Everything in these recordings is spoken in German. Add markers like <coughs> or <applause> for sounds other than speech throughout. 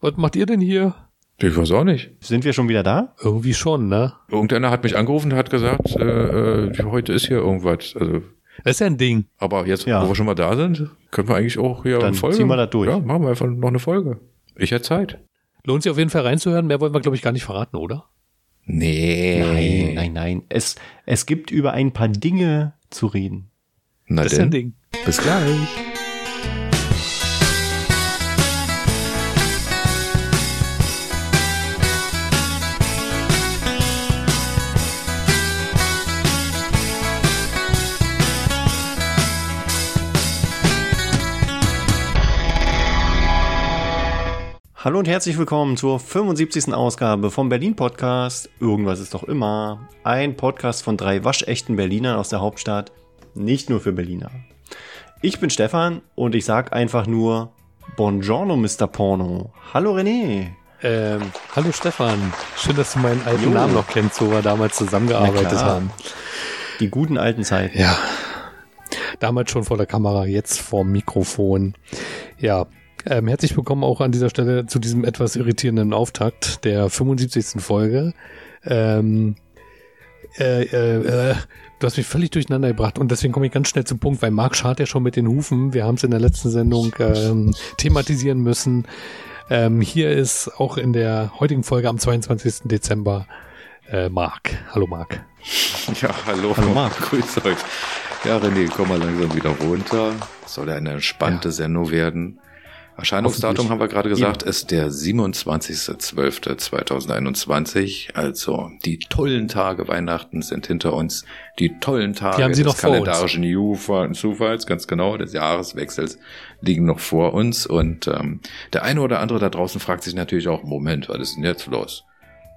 Was macht ihr denn hier? Ich weiß auch nicht. Sind wir schon wieder da? Irgendwie schon, ne? Irgendeiner hat mich angerufen und hat gesagt, äh, äh, heute ist hier irgendwas. Also, Das ist ja ein Ding. aber jetzt, Ja. wo wir schon mal da sind, können wir eigentlich auch hier Dann eine Folge. ziehen wir das durch. Ja, machen wir einfach noch eine Folge. Ich hätte Zeit. Lohnt sich auf jeden Fall reinzuhören. Mehr wollen wir, glaube ich, gar nicht verraten, oder? Nee. Nein, nein, nein. Es, es gibt über ein paar Dinge zu reden. Na Das ist ja ein denn, Ding. bis gleich. Hallo und herzlich willkommen zur 75. Ausgabe vom Berlin Podcast. Irgendwas ist doch immer. Ein Podcast von drei waschechten Berlinern aus der Hauptstadt. Nicht nur für Berliner. Ich bin Stefan und ich sag einfach nur Buongiorno, Mr. Porno. Hallo René. Ähm, hallo Stefan. Schön, dass du meinen alten Jo. Namen noch kennst, wo wir damals zusammengearbeitet haben. Die guten alten Zeiten. Ja. Damals schon vor der Kamera, jetzt vor dem Mikrofon. Ja. Ähm, herzlich willkommen auch an dieser Stelle zu diesem etwas irritierenden Auftakt der 75. Folge. Ähm, äh, äh, äh, du hast mich völlig durcheinander gebracht und deswegen komme ich ganz schnell zum Punkt, weil Marc schart ja schon mit den Hufen. Wir haben es in der letzten Sendung ähm, thematisieren müssen. Ähm, hier ist auch in der heutigen Folge am 22. Dezember äh, Marc. Hallo Marc. Ja, hallo. Hallo, Marc. Grüß euch. Ja, René, komm mal langsam wieder runter. Soll ja eine entspannte Sendung werden. Erscheinungsdatum haben wir gerade gesagt, ist der 27.12.2021. Also die tollen Tage Weihnachten sind hinter uns. Die tollen Tage Die haben Sie des noch kalendarischen Jufa- Zufalls, ganz genau, des Jahreswechsels liegen noch vor uns. Und ähm, der eine oder andere da draußen fragt sich natürlich auch, Moment, was ist denn jetzt los?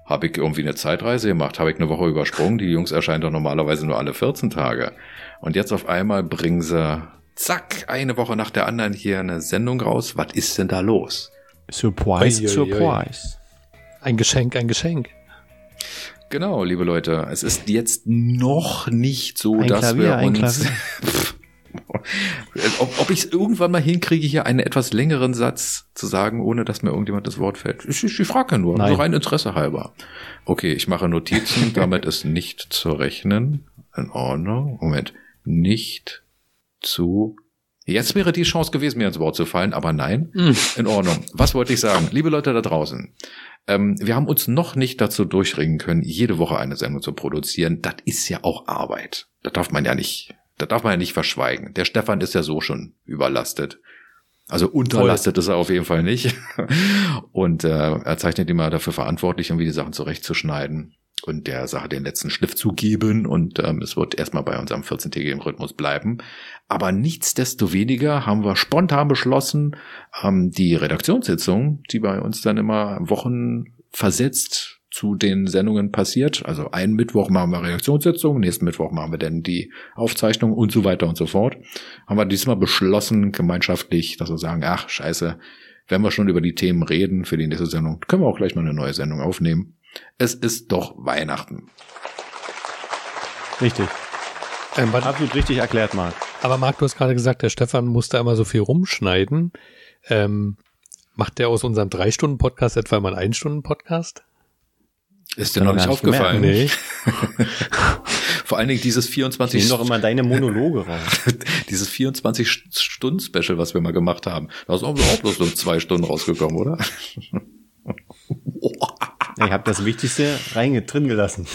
Habe ich irgendwie eine Zeitreise gemacht? Habe ich eine Woche übersprungen? Die Jungs erscheinen doch normalerweise nur alle 14 Tage. Und jetzt auf einmal bringen sie, zack, eine Woche nach der anderen hier eine Sendung raus. Was ist denn da los? Surprise. Surprise. Ein Geschenk, ein Geschenk. Genau, liebe Leute, es ist jetzt noch nicht so, Ein dass Klavier, wir ein uns... <laughs> ob ob ich es irgendwann mal hinkriege, hier einen etwas längeren Satz zu sagen, ohne dass mir irgendjemand das Wort fällt. Ich, ich, ich frage ja nur, Nein. so rein Interesse halber. Okay, ich mache Notizen, <laughs> damit ist nicht zu rechnen. In Ordnung. Moment. Nicht zu. Jetzt wäre die Chance gewesen, mir ins Wort zu fallen, aber nein. In Ordnung. Was wollte ich sagen? Liebe Leute da draußen. Ähm, wir haben uns noch nicht dazu durchringen können, jede Woche eine Sendung zu produzieren. Das ist ja auch Arbeit. Das darf man ja nicht, das darf man ja nicht verschweigen. Der Stefan ist ja so schon überlastet. Also unterlastet ist er auf jeden Fall nicht. <laughs> Und äh, er zeichnet immer dafür verantwortlich, irgendwie die Sachen zurechtzuschneiden und der Sache den letzten Schliff zu geben. Und ähm, es wird erstmal bei unserem 14-tägigen Rhythmus bleiben. Aber nichtsdestoweniger haben wir spontan beschlossen, ähm, die Redaktionssitzung, die bei uns dann immer Wochen versetzt zu den Sendungen passiert. Also einen Mittwoch machen wir Redaktionssitzung, nächsten Mittwoch machen wir dann die Aufzeichnung und so weiter und so fort. Haben wir diesmal beschlossen, gemeinschaftlich, dass wir sagen, ach scheiße, wenn wir schon über die Themen reden für die nächste Sendung, können wir auch gleich mal eine neue Sendung aufnehmen. Es ist doch Weihnachten. Richtig. Ähm, Absolut richtig erklärt, Marc. aber Marc, du hast gerade gesagt, der Stefan musste immer so viel rumschneiden. Ähm, macht der aus unserem Drei-Stunden-Podcast etwa mal einen Ein-Stunden-Podcast? Ist dir noch ich nicht aufgefallen? gemerkt. <laughs> Vor allen Dingen dieses Ich 24 nehme doch immer deine Monologe raus. <laughs> dieses 24-Stunden-Special, was wir mal gemacht haben. Da ist auch bloß so zwei Stunden rausgekommen, oder? <laughs> Ich habe das Wichtigste reinge drin gelassen.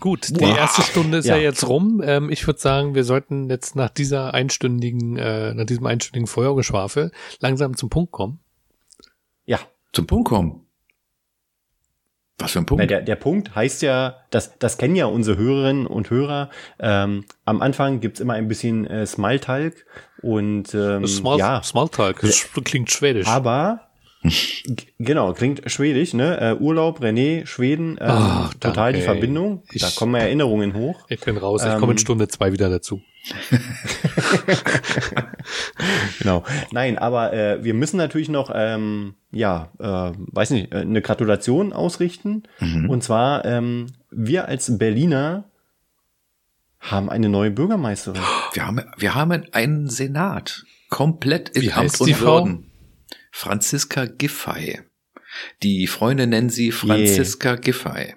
Gut, die Wow. erste Stunde ist ja, Ja. jetzt rum. Ähm, ich würde sagen, wir sollten jetzt nach dieser einstündigen, äh, nach diesem einstündigen Feuergeschwafel langsam zum Punkt kommen. Ja. Zum Punkt kommen. Was für ein Punkt? Na, der, der Punkt heißt ja, das, das kennen ja unsere Hörerinnen und Hörer. Ähm, am Anfang gibt's immer ein bisschen äh, Smalltalk und ähm, Small, ja, Smalltalk, das klingt schwedisch. aber genau, klingt schwedisch, ne? Äh, Urlaub, René, Schweden, ähm, Ach, total danke, die Verbindung. ey. da Ich- kommen Erinnerungen hoch. ich bin raus, ich Ähm, komme in Stunde zwei wieder dazu. <laughs> <laughs> Genau. Nein, aber äh, wir müssen natürlich noch, ähm, ja, äh, weiß nicht, äh, eine Gratulation ausrichten. Mhm. Und zwar, ähm, wir als Berliner haben eine neue Bürgermeisterin. Wir haben, wir haben einen Senat. Komplett in Wie Amt heißt und die Frau? Würden. Franziska Giffey. Die Freunde nennen sie Franziska Giffey.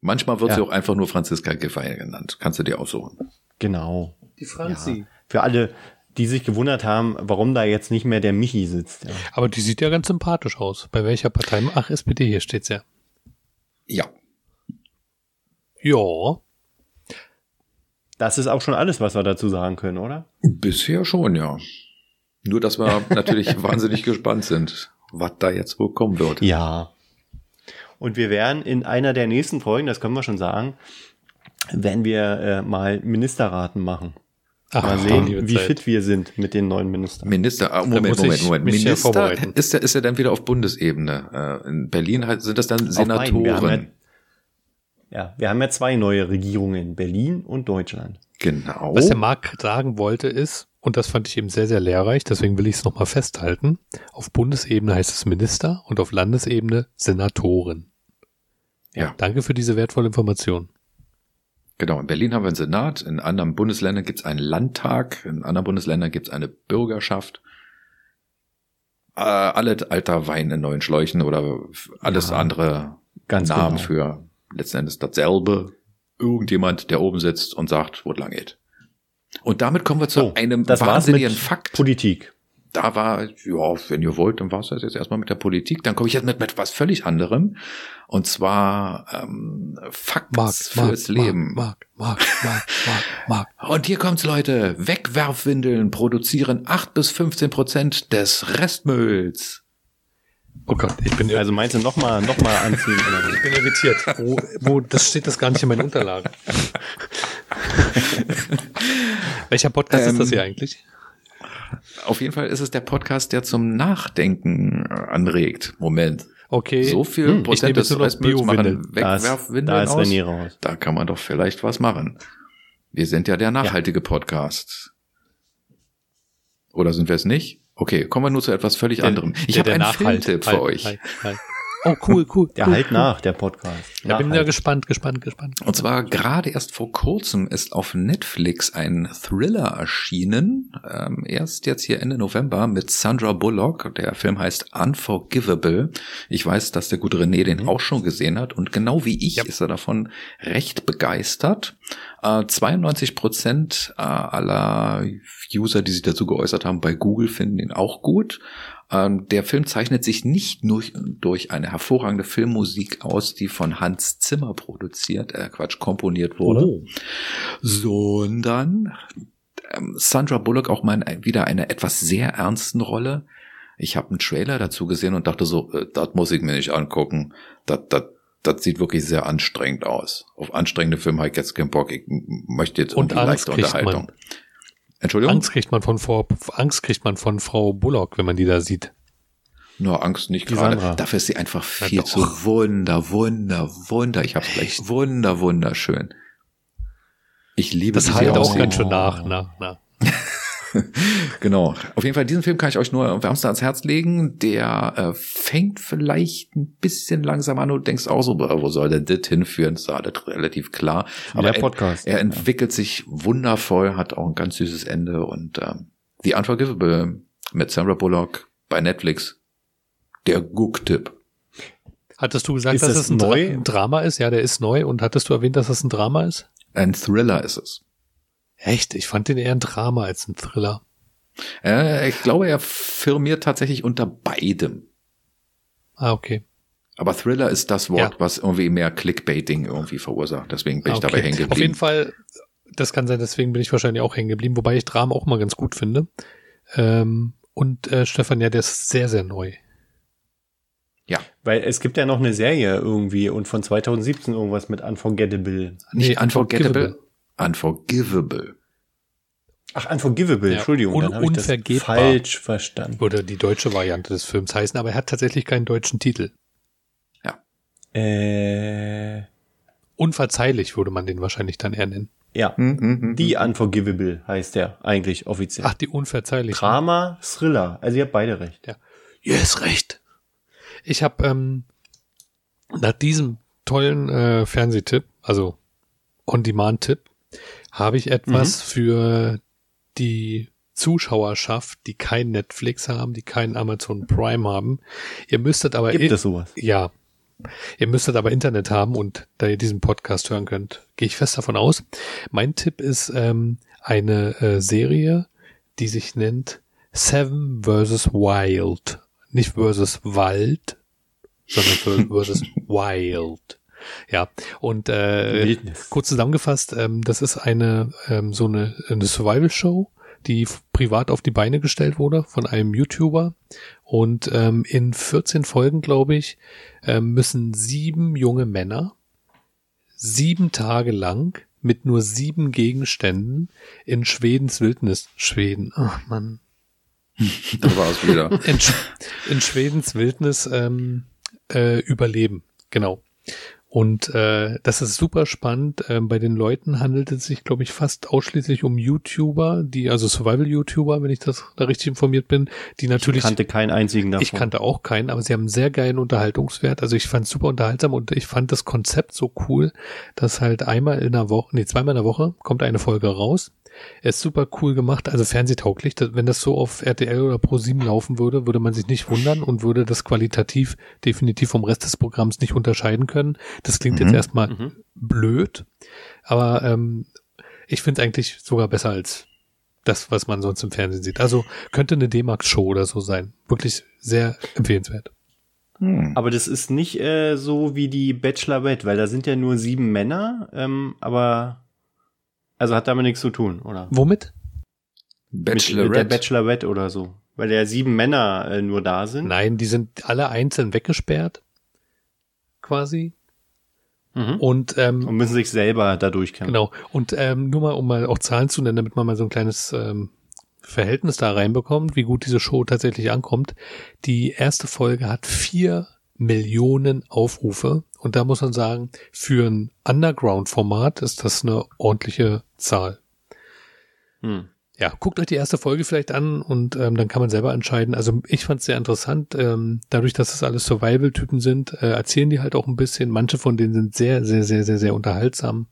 Manchmal wird Ja. sie auch einfach nur Franziska Giffey genannt. Kannst du dir aussuchen. Genau. Die Ja. Für alle, die sich gewundert haben, warum da jetzt nicht mehr der Michi sitzt. Ja. Aber die sieht ja ganz sympathisch aus. Bei welcher Partei? Ach, SPD, hier steht's ja. Ja. Ja. Das ist auch schon alles, was wir dazu sagen können, oder? Bisher schon, ja. Nur, dass wir <laughs> natürlich wahnsinnig gespannt sind, was da jetzt wohl kommen wird. Ja. Und wir werden in einer der nächsten Folgen, das können wir schon sagen, werden wir äh, mal Ministerraten machen. Ach, Mal sehen, wie Zeit. fit wir sind mit den neuen Ministern. Minister, ah, Moment, Moment, Moment. ja Minister ist er, ist er dann wieder auf Bundesebene. Äh, In Berlin sind das dann Senatoren. Ja, wir haben ja zwei neue Regierungen, Berlin und Deutschland. Genau. Was der Marc sagen wollte ist, und das fand ich eben sehr, sehr lehrreich, deswegen will ich es nochmal festhalten, auf Bundesebene heißt es Minister und auf Landesebene Senatoren. Ja. Danke für diese wertvolle Information. Genau, in Berlin haben wir einen Senat, in anderen Bundesländern gibt es einen Landtag, in anderen Bundesländern gibt es eine Bürgerschaft. Äh, alle alter Wein in neuen Schläuchen oder alles Ja, andere ganz Namen genau. für letzten Endes dasselbe. Irgendjemand, der oben sitzt und sagt, wo es lang geht. Und damit kommen wir zu So, einem das wahnsinnigen mit Fakt. Politik. da war, ja, wenn ihr wollt, dann war es das jetzt erstmal mit der Politik. Dann komme ich jetzt mit, mit was völlig anderem. Und zwar ähm, Facts fürs Marc, Leben. Marc, Marc, Marc, Marc, Marc. Und hier kommt's, Leute. Wegwerfwindeln produzieren 8 bis 15 Prozent des Restmülls. Oh Gott, ich bin, Also meinst du nochmal noch mal anziehen? <laughs> Ich bin irritiert. Wo, wo, das steht das gar nicht in meinen Unterlagen. <laughs> Welcher Podcast Ähm, ist das hier eigentlich? Auf jeden Fall ist es der Podcast, der zum Nachdenken äh, anregt. Moment. Okay. So viel Hm, ich Prozent des Restmülls machen Da ist, Wegwerfwindeln da ist aus. René raus. Da kann man doch vielleicht was machen. Wir sind ja der nachhaltige Podcast. Oder sind wir es nicht? Okay, kommen wir nur zu etwas völlig anderem. Ich habe einen Nachhalt. Filmtipp für Halt, euch. halt, halt. Oh, cool, cool. Der cool, halt cool. nach, der Podcast. Da bin ich ja Nachhalt. gespannt, gespannt, gespannt. Und zwar gerade erst vor kurzem ist auf Netflix ein Thriller erschienen. Ähm, erst jetzt hier Ende November mit Sandra Bullock. Der Film heißt Unforgivable. Ich weiß, dass der gute René den auch schon gesehen hat. Und genau wie ich Ja. ist er davon recht begeistert. Äh, 92 Prozent äh, aller User, die sich dazu geäußert haben, bei Google finden ihn auch gut. Ähm, der Film zeichnet sich nicht nur durch eine hervorragende Filmmusik aus, die von Hans Zimmer produziert, äh Quatsch, komponiert wurde, Oh. sondern ähm, Sandra Bullock auch mal wieder einer etwas sehr ernsten Rolle. Ich habe einen Trailer dazu gesehen und dachte so, äh, das muss ich mir nicht angucken. Das, das, das sieht wirklich sehr anstrengend aus. Auf anstrengende Filme habe ich jetzt keinen Bock. Ich möchte jetzt Und irgendwie Angst leichte Unterhaltung. man. Entschuldigung? Angst kriegt man von vor, Angst kriegt man von Frau Bullock, wenn man die da sieht. Nur Angst nicht Die gerade. Sandra. Dafür ist sie einfach viel zu wunder, wunder, wunder. Ich hab's gleich. Wunder, wunderschön. Ich liebe Das sie halt auch ganz schön nach, nach, nach. <laughs> Genau. Auf jeden Fall, diesen Film kann ich euch nur wärmstens ans Herz legen. Der äh, fängt vielleicht ein bisschen langsam an und denkst auch so, wo soll der das hinführen? Das ist alles relativ klar. der er, Podcast. er entwickelt sich wundervoll, hat auch ein ganz süßes Ende und ähm, The Unforgivable mit Sandra Bullock bei Netflix. Der Guck-Tipp. Hattest du gesagt, Ist dass das es ein, Dra neu? ein Drama ist? Ja, der ist neu. Und hattest du erwähnt, dass das ein Drama ist? Ein Thriller ist es. Echt? Ich fand den eher ein Drama als ein Thriller. Äh, ich glaube, er firmiert tatsächlich unter beidem. Ah, okay. Aber Thriller ist das Wort, Ja. was irgendwie mehr Clickbaiting irgendwie verursacht. Deswegen bin ich Ah, dabei okay. hängen geblieben. Auf jeden Fall, das kann sein, deswegen bin ich wahrscheinlich auch hängen geblieben, wobei ich Drama auch mal ganz gut finde. Ähm, und äh, Stefan, ja, der ist sehr, sehr neu. Weil es gibt ja noch eine Serie irgendwie und von 2017 irgendwas mit Unforgettable. Nicht Nee, unforgettable. Unforgivable. Ach, Unforgivable, Ja, Entschuldigung, un- dann habe ich das unvergebbar. falsch verstanden. Würde die deutsche Variante des Films heißen, aber er hat tatsächlich keinen deutschen Titel. Äh, Unverzeihlich würde man den wahrscheinlich dann eher nennen. ja, Mhm, die Unforgivable heißt der eigentlich offiziell. Ach, die Unverzeihlich. Drama, Thriller. Also ihr habt beide recht. Yes, recht. Ich habe ähm, nach diesem tollen äh, Fernsehtipp, also On-Demand-Tipp, habe ich etwas für die Zuschauerschaft, die kein Netflix haben, die keinen Amazon Prime haben. Ihr müsstet aber Gibt es sowas? ja, ihr müsstet aber Internet haben und da ihr diesen Podcast hören könnt, gehe ich fest davon aus. Mein Tipp ist ähm, eine äh, Serie, die sich nennt Seven vs. Wild. Nicht versus Wald, sondern <laughs> versus Wild. Ja, und äh, Wildnis. kurz zusammengefasst, ähm, das ist eine ähm, so eine, eine Survival-Show, die privat auf die Beine gestellt wurde von einem YouTuber. Und ähm, in 14 Folgen, glaube ich, ähm, müssen sieben junge Männer sieben Tage lang mit nur sieben Gegenständen in Schwedens Wildnis, Schweden, ach man, Da war es wieder. <laughs> in, Sch- in Schwedens Wildnis ähm, äh, überleben. Genau. Und äh, das ist super spannend. Ähm, bei den Leuten handelt es sich, glaube ich, fast ausschließlich um YouTuber, die, also Survival-YouTuber, wenn ich das da richtig informiert bin, die natürlich. Ich kannte keinen einzigen davon. Ich kannte auch keinen, aber sie haben einen sehr geilen Unterhaltungswert. Also ich fand es super unterhaltsam und ich fand das Konzept so cool, dass halt einmal in der Woche, nee, zweimal in der Woche kommt eine Folge raus. Er ist super cool gemacht, also fernsehtauglich. Wenn das so auf RTL oder Pro7 laufen würde, würde man sich nicht wundern und würde das qualitativ definitiv vom Rest des Programms nicht unterscheiden können. Das klingt jetzt Mhm. erstmal Mhm. blöd, aber ähm, ich finde es eigentlich sogar besser als das, was man sonst im Fernsehen sieht. Also könnte eine D-Max-Show oder so sein. Wirklich sehr empfehlenswert. Hm. Aber das ist nicht äh, so wie die Bachelorette, weil da sind ja nur sieben Männer, ähm, aber also hat damit nichts zu tun, oder? Womit? Mit, mit der Bachelorette. Bachelorette oder so. Weil ja sieben Männer äh, nur da sind. Nein, die sind alle einzeln weggesperrt. Quasi. Mhm. Und ähm, Und müssen sich selber da durchkämpfen. Genau. Und ähm, nur mal, um mal auch Zahlen zu nennen, damit man mal so ein kleines ähm, Verhältnis da reinbekommt, wie gut diese Show tatsächlich ankommt. Die erste Folge hat vier Millionen Aufrufe. Und da muss man sagen, für ein Underground-Format ist das eine ordentliche Zahl. Hm. Ja, guckt euch die erste Folge vielleicht an und ähm, dann kann man selber entscheiden. Also ich fand es sehr interessant. Ähm, dadurch, dass es alles Survival-Typen sind, äh, erzählen die halt auch ein bisschen. Manche von denen sind sehr, sehr, sehr, sehr, sehr unterhaltsam.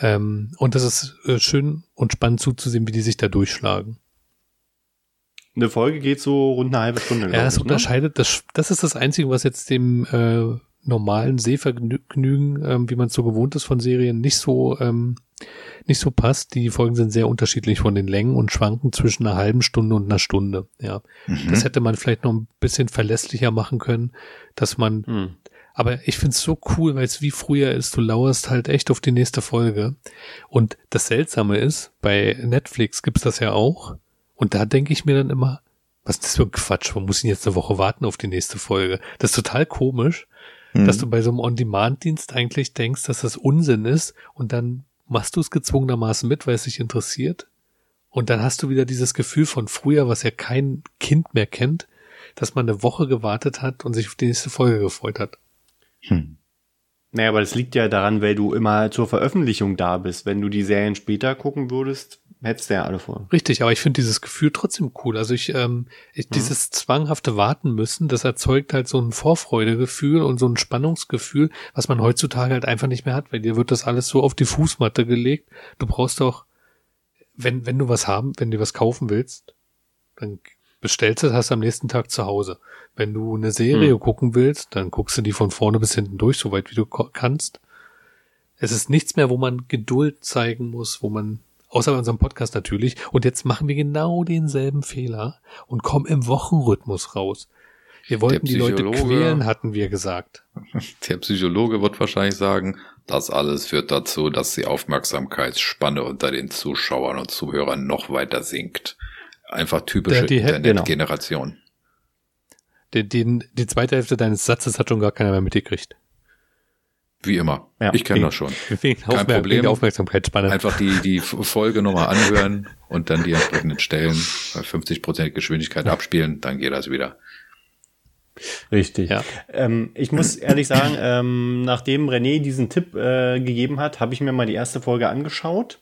Ähm, und das ist äh, schön und spannend zuzusehen, wie die sich da durchschlagen. Eine Folge geht so rund eine halbe Stunde. Ja, es ne? unterscheidet, das, das ist das Einzige, was jetzt dem äh, normalen Sehvergnügen, ähm, wie man es so gewohnt ist von Serien, nicht so ähm, nicht so passt. Die Folgen sind sehr unterschiedlich von den Längen und schwanken zwischen einer halben Stunde und einer Stunde. Ja, Mhm. das hätte man vielleicht noch ein bisschen verlässlicher machen können, dass man Hm. aber ich find's so cool, weil es wie früher ist. Du lauerst halt echt auf die nächste Folge. Und das Seltsame ist, bei Netflix gibt's das ja auch. Und da denke ich mir dann immer, was ist das für ein Quatsch? Man muss ihn jetzt eine Woche warten auf die nächste Folge. Das ist total komisch, Mhm. dass du bei so einem On-Demand-Dienst eigentlich denkst, dass das Unsinn ist. Und dann machst du es gezwungenermaßen mit, weil es dich interessiert. Und dann hast du wieder dieses Gefühl von früher, was ja kein Kind mehr kennt, dass man eine Woche gewartet hat und sich auf die nächste Folge gefreut hat. Hm. Naja, aber das liegt ja daran, weil du immer zur Veröffentlichung da bist. Wenn du die Serien später gucken würdest, hättest du ja alle vor. Richtig, aber ich finde dieses Gefühl trotzdem cool. Also ich, ähm, ich dieses zwanghafte Warten müssen, das erzeugt halt so ein Vorfreudegefühl und so ein Spannungsgefühl, was man heutzutage halt einfach nicht mehr hat, weil dir wird das alles so auf die Fußmatte gelegt. Du brauchst doch, wenn, wenn du was haben, wenn du was kaufen willst, dann bestellst du das, hast du am nächsten Tag zu Hause. Wenn du eine Serie Hm. gucken willst, dann guckst du die von vorne bis hinten durch, soweit wie du kannst. Es ist nichts mehr, wo man Geduld zeigen muss, wo man, außer bei unserem Podcast natürlich, und jetzt machen wir genau denselben Fehler und kommen im Wochenrhythmus raus. Wir wollten die Leute quälen, hatten wir gesagt. <laughs> Der Psychologe wird wahrscheinlich sagen, das alles führt dazu, dass die Aufmerksamkeitsspanne unter den Zuschauern und Zuhörern noch weiter sinkt. Einfach typische Der- die- Internetgeneration. Den, den, die zweite Hälfte deines Satzes hat schon gar keiner mehr mitgekriegt. Wie immer. Ja. ich kenne das schon. Wegen, Kein Problem. wegen der Aufmerksamkeitsspanne. Einfach die, die Folge nochmal anhören und dann die entsprechenden Stellen bei 50% Geschwindigkeit abspielen, dann geht das wieder. Richtig. Ja. Ähm, ich muss ehrlich sagen, ähm, nachdem René diesen Tipp äh, gegeben hat, habe ich mir mal die erste Folge angeschaut.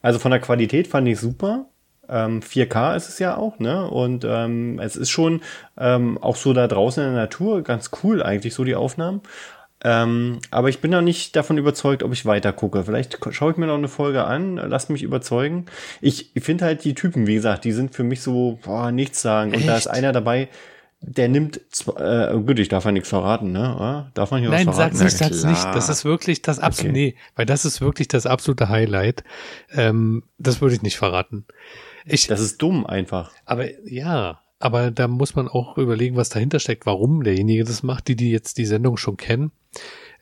Also von der Qualität fand ich super. Ähm, 4K ist es ja auch, ne? Und ähm, es ist schon ähm, auch so da draußen in der Natur ganz cool eigentlich so die Aufnahmen. Ähm, aber ich bin noch nicht davon überzeugt, ob ich weiter gucke. Vielleicht schaue ich mir noch eine Folge an, lass mich überzeugen. Ich, finde halt die Typen, wie gesagt, die sind für mich so, boah, nichts sagen. Und da ist einer dabei, der nimmt, äh, gut, ich darf ja nichts verraten, ne? Darf man hier Nein, was verraten? sag's nicht, sag's nicht. Das ist wirklich das absolute, okay. nee, weil das ist wirklich das absolute Highlight. Ähm, das würde ich nicht verraten. Ich, das ist dumm einfach. Aber ja, aber da muss man auch überlegen, was dahinter steckt, warum derjenige das macht, die, die jetzt die Sendung schon kennen.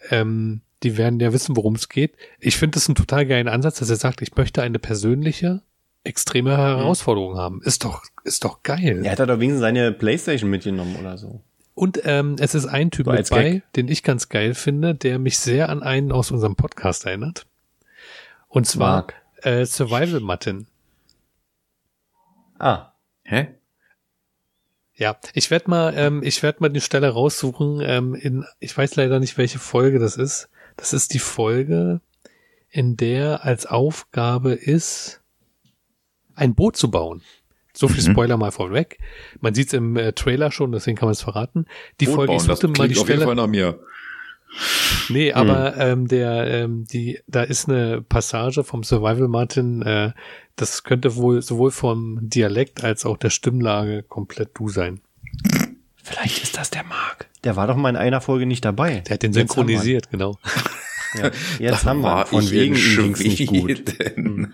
Ähm, die werden ja wissen, worum es geht. Ich finde das einen total geilen Ansatz, dass er sagt, ich möchte eine persönliche, extreme Herausforderung mhm. haben. Ist doch, ist doch geil. Er hat doch wenigstens seine Playstation mitgenommen oder so. Und ähm, es ist ein Typ so mit bei, Gag. den ich ganz geil finde, der mich sehr an einen aus unserem Podcast erinnert. Und zwar äh, Survival Martin. Ah. Hä? Ja, ich werde mal, ähm, ich werde mal die Stelle raussuchen. Ähm, in, ich weiß leider nicht, welche Folge das ist. Das ist die Folge, in der als Aufgabe ist, ein Boot zu bauen. So viel mhm. Spoiler mal vorweg. Man sieht es im äh, Trailer schon, deswegen kann man es verraten. Die Boot Folge, bauen, ich suchte mal die Stelle. Auf jeden Fall nach mir. Nee, aber hm. ähm, der, ähm, die, da ist eine Passage vom Survival Martin, äh, das könnte wohl sowohl vom Dialekt als auch der Stimmlage komplett du sein. Vielleicht ist das der Mark. Der war doch mal in einer Folge nicht dabei. Der hat den synchronisiert, genau. Ja, jetzt haben wir. Von wegen ihm nicht gut. <laughs> Hm.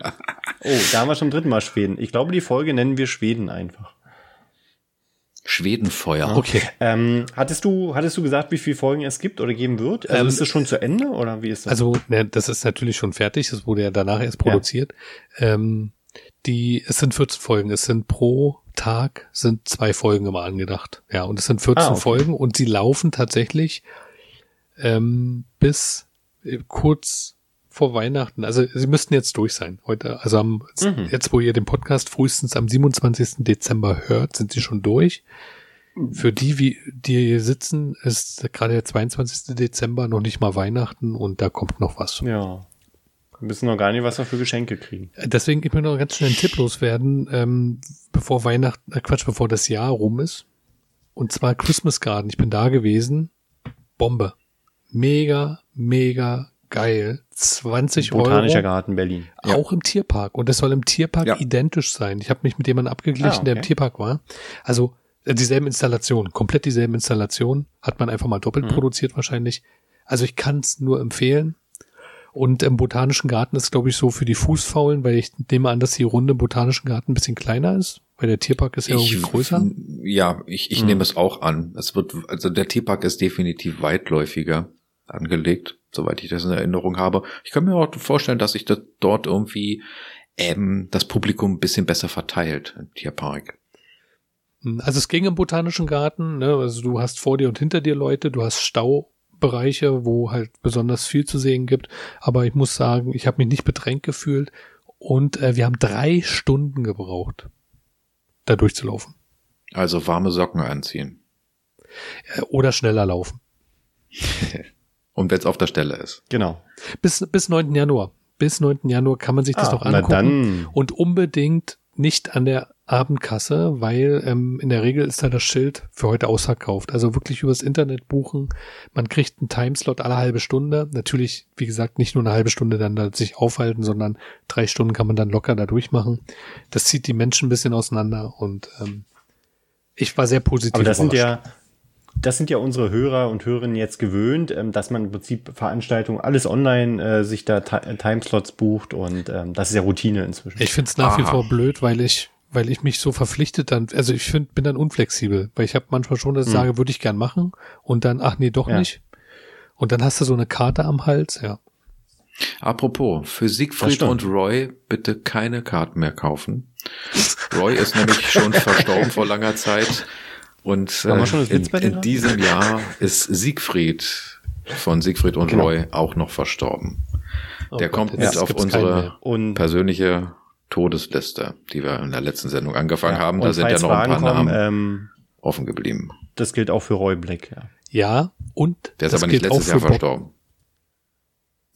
Oh, da haben wir schon dritten Mal Schweden. Ich glaube, die Folge nennen wir Schweden einfach. Schwedenfeuer. Okay. Ähm, hattest du, hattest du gesagt, wie viele Folgen es gibt oder geben wird? Also ähm, ist es schon zu Ende oder wie ist das? Also, ne, das ist natürlich schon fertig. Das wurde ja danach erst produziert. Ja. Ähm, die, es sind 14 Folgen. Es sind pro Tag sind zwei Folgen immer angedacht. Ja, und es sind 14 ah, okay. Folgen und sie laufen tatsächlich ähm, bis äh, kurz vor Weihnachten. Also sie müssten jetzt durch sein. Heute, also am, mhm. jetzt, wo ihr den Podcast frühestens am 27. Dezember hört, sind sie schon durch. Für die, wie, die hier sitzen, ist gerade der 22. Dezember noch nicht mal Weihnachten und da kommt noch was. Ja. Wir wissen noch gar nicht, was wir für Geschenke kriegen. Deswegen, ich will noch ganz schnell einen Tipp loswerden, ähm, bevor Weihnachten, äh Quatsch, bevor das Jahr rum ist. Und zwar Christmas Garden. Ich bin da gewesen. Bombe. Mega, mega geil. 20 Botanischer Euro. Botanischer Garten Berlin. Auch ja. im Tierpark. Und das soll im Tierpark ja. identisch sein. Ich habe mich mit jemandem abgeglichen, ah, okay. der im Tierpark war. Also äh, dieselben Installationen, komplett dieselben Installationen. Hat man einfach mal doppelt mhm. produziert wahrscheinlich. Also ich kann es nur empfehlen. Und im Botanischen Garten ist, glaube ich, so für die Fußfaulen, weil ich nehme an, dass die Runde im Botanischen Garten ein bisschen kleiner ist, weil der Tierpark ist ja ich, irgendwie größer. Ja, ich, ich mhm. nehme es auch an. Es wird, also der Tierpark ist definitiv weitläufiger angelegt, soweit ich das in Erinnerung habe. Ich kann mir auch vorstellen, dass sich das dort irgendwie ähm, das Publikum ein bisschen besser verteilt im Tierpark. Also es ging im Botanischen Garten, ne? also du hast vor dir und hinter dir Leute, du hast Staubereiche, wo halt besonders viel zu sehen gibt, aber ich muss sagen, ich habe mich nicht bedrängt gefühlt und äh, wir haben drei Stunden gebraucht, da durchzulaufen. Also warme Socken anziehen. Äh, oder schneller laufen. <laughs> Und wenn es auf der Stelle ist. Genau. Bis, bis 9. Januar. Bis 9. Januar kann man sich das ah, doch angucken. Und unbedingt nicht an der Abendkasse, weil ähm, in der Regel ist da das Schild für heute ausverkauft. Also wirklich übers Internet buchen. Man kriegt einen Timeslot alle halbe Stunde. Natürlich, wie gesagt, nicht nur eine halbe Stunde dann da sich aufhalten, sondern drei Stunden kann man dann locker da durchmachen. Das zieht die Menschen ein bisschen auseinander und ähm, ich war sehr positiv. Aber das sind ja das sind ja unsere Hörer und Hörerinnen jetzt gewöhnt, ähm, dass man im Prinzip Veranstaltungen alles online äh, sich da äh, Timeslots bucht und ähm, das ist ja Routine inzwischen. Ich finde es nach Aha. wie vor blöd, weil ich weil ich mich so verpflichtet dann, also ich finde, bin dann unflexibel, weil ich habe manchmal schon, dass ich hm. sage, würde ich gern machen und dann, ach nee, doch ja. nicht. Und dann hast du so eine Karte am Hals, ja. Apropos, für Siegfried und Roy bitte keine Karten mehr kaufen. Roy ist nämlich schon verstorben vor langer Zeit. Und äh, in, in diesem Jahr <laughs> ist Siegfried von Siegfried und genau. Roy auch noch verstorben. Oh Der Gott, kommt mit auf unsere persönliche Todesliste, die wir in der letzten Sendung angefangen ja, haben. Da sind ja noch ein paar kommen, Namen ähm, offen geblieben. Das gilt auch für Roy Black, ja. Ja, und der ist aber nicht letztes Jahr verstorben.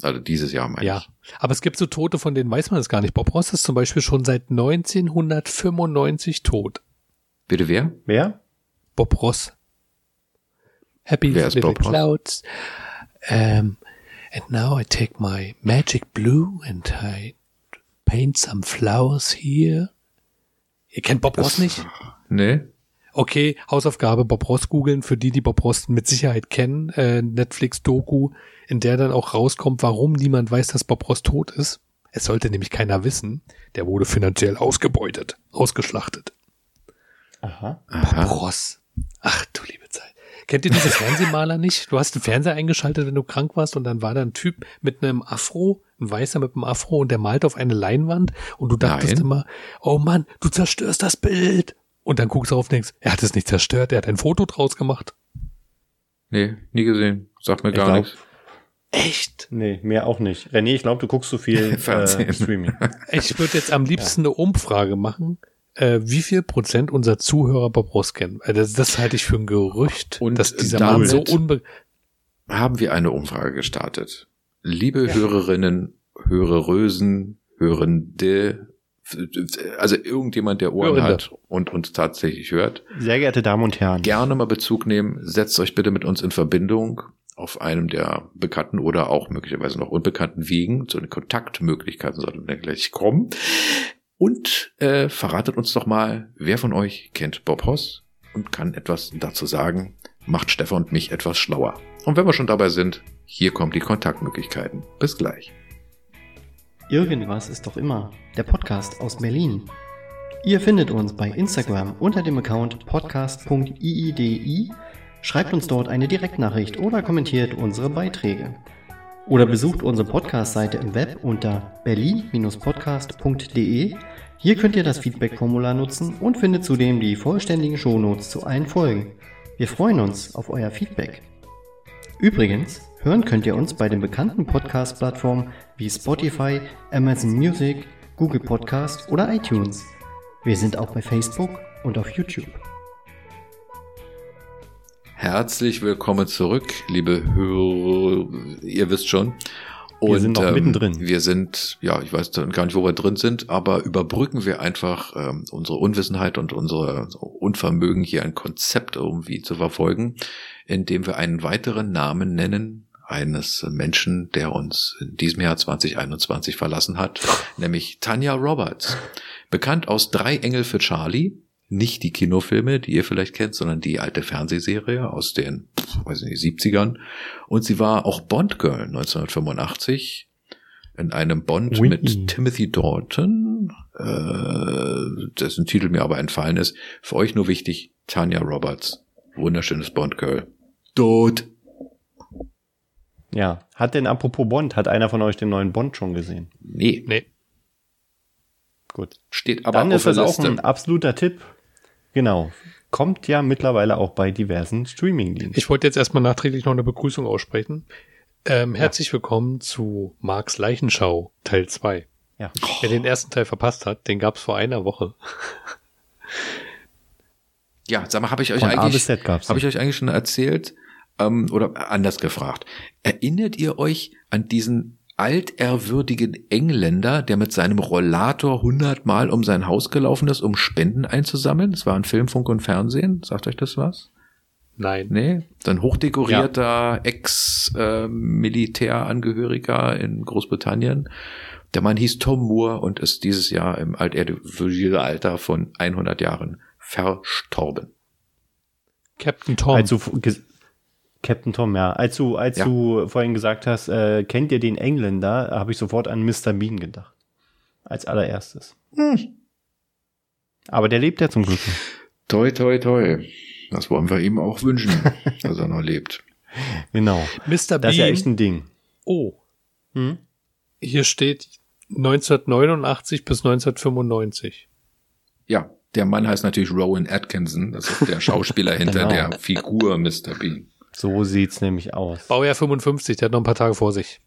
Also dieses Jahr meine ja. ich. Ja, aber es gibt so Tote, von denen weiß man es gar nicht. Bob Ross ist zum Beispiel schon seit 1995 tot. Bitte wer? Wer? Bob Ross. Happy Wer Little Bob Clouds. Um, and now I take my magic blue and I paint some flowers here. Ihr kennt Bob Ross nicht? Nee. Okay, Hausaufgabe Bob Ross googeln, für die, die Bob Ross mit Sicherheit kennen. Äh, Netflix-Doku, in der dann auch rauskommt, warum niemand weiß, dass Bob Ross tot ist. Es sollte nämlich keiner wissen. Der wurde finanziell ausgebeutet, ausgeschlachtet. Aha. Aha. Bob Ross. Ach du liebe Zeit. Kennt ihr diese <laughs> Fernsehmaler nicht? Du hast den Fernseher eingeschaltet, wenn du krank warst und dann war da ein Typ mit einem Afro, ein Weißer mit einem Afro und der malt auf eine Leinwand und du dachtest Nein. immer, oh Mann, du zerstörst das Bild. Und dann guckst du auf und denkst, er hat es nicht zerstört, er hat ein Foto draus gemacht. Nee, nie gesehen. Sagt mir Ich gar glaub- nichts. Echt? Nee, mehr auch nicht. René, ich glaube, du guckst so viel <laughs> Fernsehen. äh, Streaming. Ich würde jetzt am liebsten eine Umfrage machen, äh, wie viel Prozent unserer Zuhörer Bob Ross kennen. Äh, das, das halte ich für ein Gerücht, Und dass dieser Mann so unbe Haben wir eine Umfrage gestartet. Liebe Hörerinnen, Hörerösen, Hörende, also irgendjemand, der Ohren Hörende. hat und uns tatsächlich hört, Sehr geehrte Damen und Herren. gerne mal Bezug nehmen. Setzt euch bitte mit uns in Verbindung auf einem der bekannten oder auch möglicherweise noch unbekannten Wegen. Zu den Kontaktmöglichkeiten sollten wir gleich kommen. Und äh, verratet uns doch mal, wer von euch kennt Bob Hoss und kann etwas dazu sagen. Macht Stefan und mich etwas schlauer. Und wenn wir schon dabei sind, hier kommen die Kontaktmöglichkeiten. Bis gleich. Irgendwas ist doch immer. Der Podcast aus Berlin. Ihr findet uns bei Instagram unter dem Account podcast.iidi, schreibt uns dort eine Direktnachricht oder kommentiert unsere Beiträge. Oder besucht unsere Podcast-Seite im Web unter berlin-podcast.de. Hier könnt ihr das Feedback-Formular nutzen und findet zudem die vollständigen Shownotes zu allen Folgen. Wir freuen uns auf euer Feedback. Übrigens, hören könnt ihr uns bei den bekannten Podcast-Plattformen wie Spotify, Amazon Music, Google Podcast oder iTunes. Wir sind auch bei Facebook und auf YouTube. Herzlich willkommen zurück, liebe Hörer. Ihr wisst schon. Und, Wir sind noch mittendrin. Wir sind, ja, ich weiß gar nicht, wo wir drin sind, aber überbrücken wir einfach ähm, unsere Unwissenheit und unsere Unvermögen, hier ein Konzept irgendwie zu verfolgen, indem wir einen weiteren Namen nennen eines Menschen, der uns in diesem Jahr 2021 verlassen hat, nämlich Tanya Roberts. Bekannt aus Drei Engel für Charlie, nicht die Kinofilme, die ihr vielleicht kennt, sondern die alte Fernsehserie aus den, weiß nicht, 70ern. Und sie war auch Bond-Girl 1985 in einem Bond Ui. mit Timothy Dalton, äh, dessen Titel mir aber entfallen ist. Für euch nur wichtig, Tanya Roberts. Wunderschönes Bond-Girl. Tot. Ja. Hat denn apropos Bond, hat einer von euch den neuen Bond schon gesehen? Nee, Nee. Gut. steht aber Dann auf ist das der auch ein absoluter Tipp. Genau. Kommt ja mittlerweile auch bei diversen Streaming-Diensten. Ich wollte jetzt erstmal nachträglich noch eine Begrüßung aussprechen. Ähm, herzlich willkommen zu Marks Leichenschau, Teil 2. Ja. Wer den ersten Teil verpasst hat, den gab's vor einer Woche. Ja, sag mal, habe ich euch Von eigentlich, habe ich euch eigentlich schon erzählt ähm, oder anders gefragt? Erinnert ihr euch an diesen altehrwürdigen Engländer, der mit seinem Rollator hundertmal um sein Haus gelaufen ist, um Spenden einzusammeln? Das war ein Film, Funk und Fernsehen. Sagt euch das was? Nein. Nee, so ein hochdekorierter Ex-Militärangehöriger in Großbritannien. Der Mann hieß Tom Moore und ist dieses Jahr im altehrwürdigen Alter von 100 Jahren verstorben. Captain Tom. Als du ge- Captain Tom, ja. Als du, als Ja. du vorhin gesagt hast, äh, kennt ihr den Engländer, habe ich sofort an Mr. Bean gedacht. Als allererstes. Hm. Aber der lebt ja zum Glück. Toi, toi, toi. Das wollen wir ihm auch wünschen, <laughs> dass er noch lebt. Genau. Mr. Das ist ja Bean. echt ein Ding. oh, Hm? hier steht 1989 bis 1995. Ja, der Mann heißt natürlich Rowan Atkinson. Das ist der <laughs> Schauspieler hinter Genau. der Figur Mr. Bean. So sieht's nämlich aus. Baujahr 55, der hat noch ein paar Tage vor sich.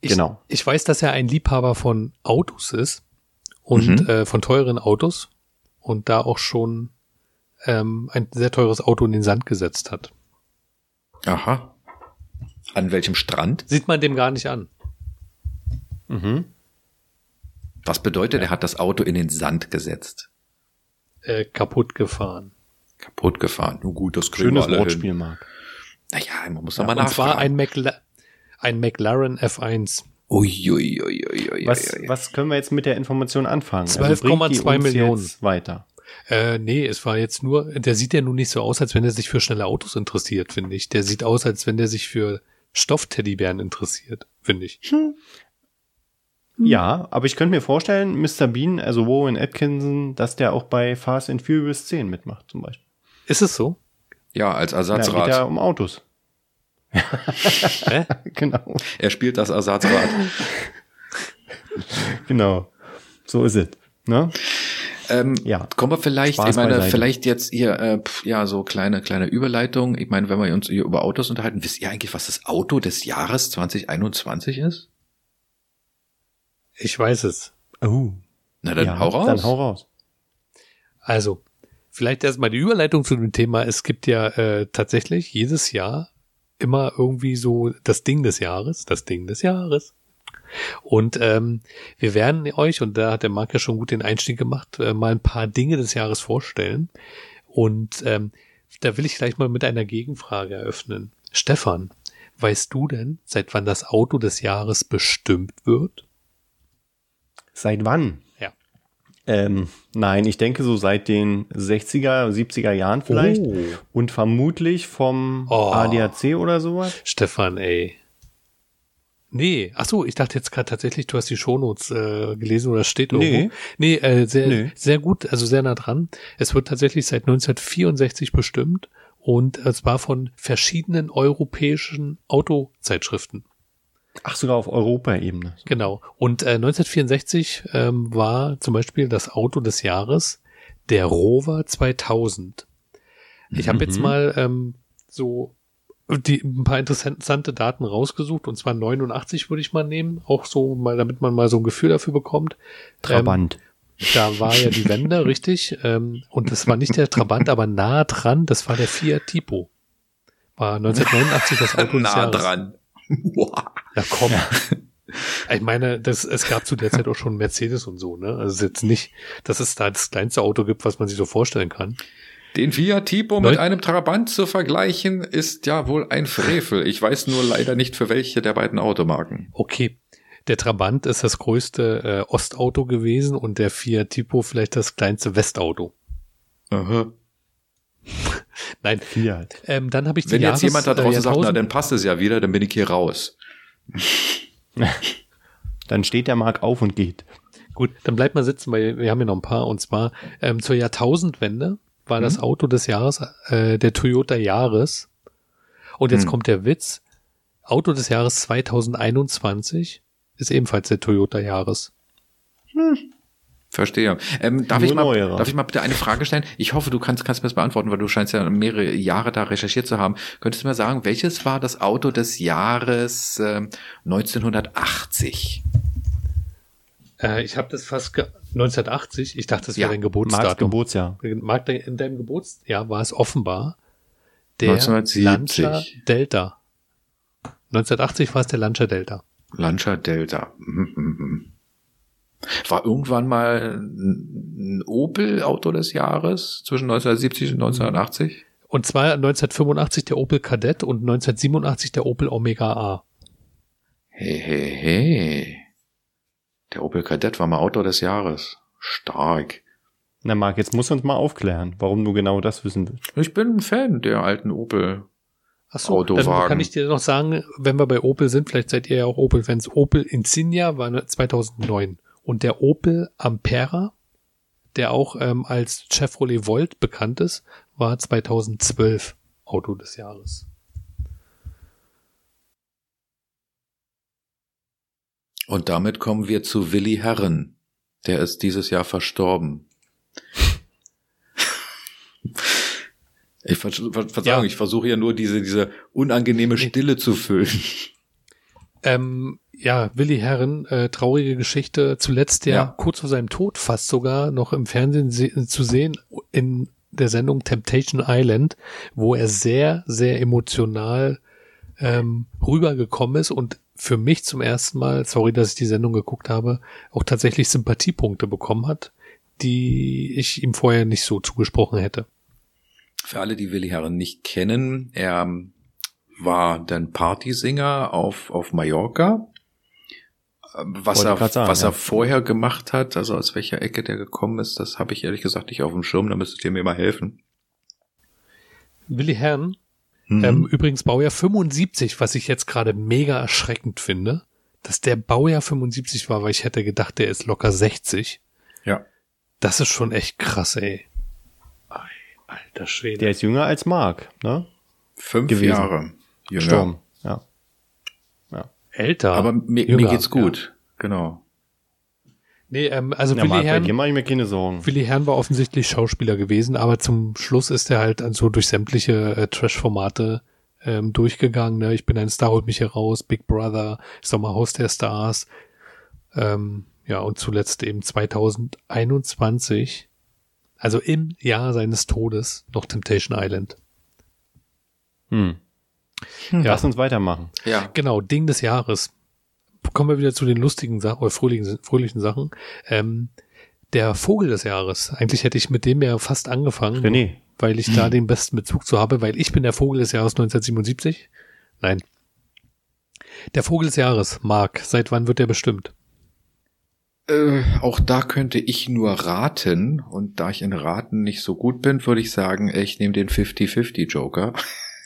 Ich, Genau. Ich weiß, dass er ein Liebhaber von Autos ist und Mhm. äh, von teuren Autos und da auch schon ähm, ein sehr teures Auto in den Sand gesetzt hat. Aha. An welchem Strand? Sieht man dem gar nicht an. Mhm. Was bedeutet, er hat das Auto in den Sand gesetzt? Äh, kaputt gefahren. Kaputt gefahren. Nun gut, das kriegen Schönes wir alle Wortspiel, Marc. Naja, man muss Ja, mal und zwar nachfragen. ein, McLa ein McLaren F1. Uiuiuiui. Was, was können wir jetzt mit der Information anfangen? 12,2 bringt die uns Millionen. Jetzt weiter. Äh, nee, es war jetzt nur, der sieht ja nun nicht so aus, als wenn er sich für schnelle Autos interessiert, finde ich. Der sieht aus, als wenn der sich für Stoffteddybären interessiert, finde ich. Ja, aber ich könnte mir vorstellen, Mr. Bean, also Warren Atkinson, dass der auch bei Fast and Furious 10 mitmacht, zum Beispiel. Ist es so? Ja, als Ersatzrad. ja um Autos. Hä? <laughs> genau, er spielt das Ersatzrad. <laughs> genau. So ist es. Ne? ähm, Ja. Kommen wir vielleicht, Spaß ich meine, beiseite. vielleicht jetzt hier, äh, pf, ja, so kleine, kleine Überleitung. Ich meine, wenn wir uns hier über Autos unterhalten, wisst ihr eigentlich, was das Auto des Jahres 2021 ist? Ich weiß es. Oh. Na dann ja, hau raus. Dann hau raus. Also, vielleicht erstmal die Überleitung zu dem Thema. Es gibt ja äh, tatsächlich jedes Jahr immer irgendwie so das Ding des Jahres, das Ding des Jahres. Und ähm, wir werden euch, und da hat der Marc ja schon gut den Einstieg gemacht, äh, mal ein paar Dinge des Jahres vorstellen. Und ähm, da will ich gleich mal mit einer Gegenfrage eröffnen. Stefan, weißt du denn, seit wann das Auto des Jahres bestimmt wird? Seit wann? Ähm, nein, ich denke so seit den 60er, 70er Jahren vielleicht. Oh. Und vermutlich vom Oh. ADAC oder sowas. Stefan, ey. Nee, ach so, ich dachte jetzt gerade tatsächlich, du hast die Shownotes äh, gelesen oder steht irgendwo. Nee. Nee, äh, sehr, Nee. sehr gut, also sehr nah dran. Es wird tatsächlich seit 1964 bestimmt und es war von verschiedenen europäischen Autozeitschriften. Ach, sogar auf Europaebene. Genau. Und äh, 1964 ähm, war zum Beispiel das Auto des Jahres der Rover 2000. Ich habe jetzt Mhm. mal ähm, so die, ein paar interessante Daten rausgesucht und zwar 89 würde ich mal nehmen, auch so mal, damit man mal so ein Gefühl dafür bekommt. Trabant. Ähm, da war ja die Wende, <laughs> richtig. Ähm, und das war nicht der Trabant, aber nah dran, das war der Fiat Tipo. War 1989 das Auto des <laughs> nah Jahres. dran. <laughs> Ja, komm. <laughs> Ich meine, das, es gab zu der Zeit auch schon Mercedes und so, ne? Also es ist jetzt nicht, dass es da das kleinste Auto gibt, was man sich so vorstellen kann. Den Fiat Tipo Leut- mit einem Trabant zu vergleichen, ist ja wohl ein Frevel. Ich weiß nur leider nicht für welche der beiden Automarken. Okay. Der Trabant ist das größte äh, Ostauto gewesen und der Fiat Tipo vielleicht das kleinste Westauto. Aha. <laughs> Nein, Fiat. ähm, dann habe ich die Wenn jetzt Jahres- jemand da äh, draußen sagt, na, dann passt es ja wieder, dann bin ich hier raus. <laughs> Dann steht der Mark auf und geht. Gut, dann bleibt mal sitzen, weil wir haben ja noch ein paar. Und zwar ähm, zur Jahrtausendwende war das Auto des Jahres äh, der Toyota Yaris. Und jetzt Hm. kommt der Witz. Auto des Jahres 2021 ist ebenfalls der Toyota Yaris. Verstehe. Ähm, darf, Nur ich mal, darf ich mal bitte eine Frage stellen? Ich hoffe, du kannst, kannst mir das beantworten, weil du scheinst ja mehrere Jahre da recherchiert zu haben. Könntest du mir sagen, welches war das Auto des Jahres ähm, 1980? Äh, ich habe das fast ge 1980. Ich dachte, das wäre Ja, dein Marks Geburtsdatum. Geburtsjahr. Mark, in deinem Geburtsjahr war es offenbar der 1970. Lancia Delta. 1980 war es der Lancia Delta. Lancia Delta. Mhm, mhm, mhm. War irgendwann mal ein Opel-Auto des Jahres zwischen 1970 und 1980? Und zwar 1985 der Opel Kadett und 1987 der Opel Omega A. Hey, hey, hey. Der Opel Kadett war mal Auto des Jahres. Stark. Na Marc, jetzt musst du uns mal aufklären, warum du genau das wissen willst. Ich bin ein Fan der alten Opel. Achso, dann Autowagen. kann ich dir noch sagen, wenn wir bei Opel sind, vielleicht seid ihr ja auch Opel-Fans. Opel Insignia war 2009 und der Opel Ampera, der auch ähm, als Chevrolet Volt bekannt ist, war 2012 Auto des Jahres. Und damit kommen wir zu Willi Herren. Der ist dieses Jahr verstorben. Ich vers ver Verzeihung, Ja. ich versuche ja nur diese, diese unangenehme Stille zu füllen. Ähm, ja, Willi Herren, äh, traurige Geschichte, zuletzt ja, Ja. kurz vor seinem Tod fast sogar noch im Fernsehen se zu sehen in der Sendung Temptation Island, wo er sehr, sehr emotional ähm, rübergekommen ist und für mich zum ersten Mal, sorry, dass ich die Sendung geguckt habe, auch tatsächlich Sympathiepunkte bekommen hat, die ich ihm vorher nicht so zugesprochen hätte. Für alle, die Willi Herren nicht kennen, er war dann Partysinger auf, auf Mallorca. Was, er, sagen, was er ja. vorher gemacht hat, also aus welcher Ecke der gekommen ist, das habe ich ehrlich gesagt nicht auf dem Schirm, da müsstet ihr mir mal helfen. Willi Herrn, Mhm. ähm, übrigens Baujahr 75, was ich jetzt gerade mega erschreckend finde, dass der Baujahr 75 war, weil ich hätte gedacht, der ist locker 60. ja. Das ist schon echt krass, ey. Ei, Alter Schwede. Der ist jünger als Mark, ne? Fünf gewesen. Jahre jünger. Gestorben. Ja. Ja. Älter. Aber mir, mir Jünger, geht's gut. Genau. Nee, ähm, also Ja, Willi bei Herrn, dir mache ich mir keine Sorgen. Willi Herrn war offensichtlich Schauspieler gewesen, aber zum Schluss ist er halt so durch sämtliche äh, Trash-Formate ähm, durchgegangen. Ne? Ich bin ein Star, holt mich heraus, Big Brother, Sommerhaus der Stars. Ähm, ja, und zuletzt eben 2021, also im Jahr seines Todes, noch Temptation Island. Hm. Ja. Lass uns weitermachen. Ja. Genau, Ding des Jahres. Kommen wir wieder zu den lustigen Sachen oder fröhlichen, fröhlichen Sachen. Ähm, der Vogel des Jahres. Eigentlich hätte ich mit dem ja fast angefangen, René. weil ich da den besten Bezug zu habe, weil ich bin der Vogel des Jahres 1977. Nein. Der Vogel des Jahres, Marc, seit wann wird der bestimmt? Äh, auch da könnte ich nur raten. Und da ich in Raten nicht so gut bin, würde ich sagen, ich nehme den 50-50 Joker.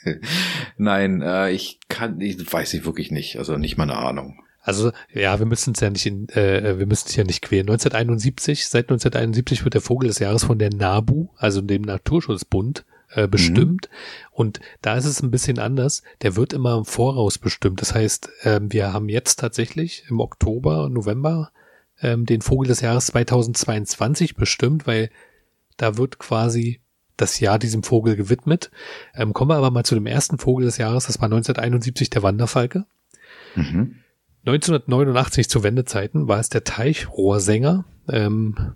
<laughs> Nein, äh, ich kann, ich weiß ich wirklich nicht. Also nicht mal eine Ahnung. Also, ja, wir müssen es ja nicht in, äh, wir müssen es ja nicht quälen. 1971, seit 1971 wird der Vogel des Jahres von der NABU, also dem Naturschutzbund, äh, bestimmt. Und da ist es ein bisschen anders. Der wird immer im Voraus bestimmt. Das heißt, ähm, wir haben jetzt tatsächlich im Oktober, November ähm, den Vogel des Jahres 2022 bestimmt, weil da wird quasi das Jahr diesem Vogel gewidmet. Ähm, kommen wir aber mal zu dem ersten Vogel des Jahres. Das war 1971 der Wanderfalke. Mhm. 1989 zu Wendezeiten war es der Teichrohrsänger. Ähm,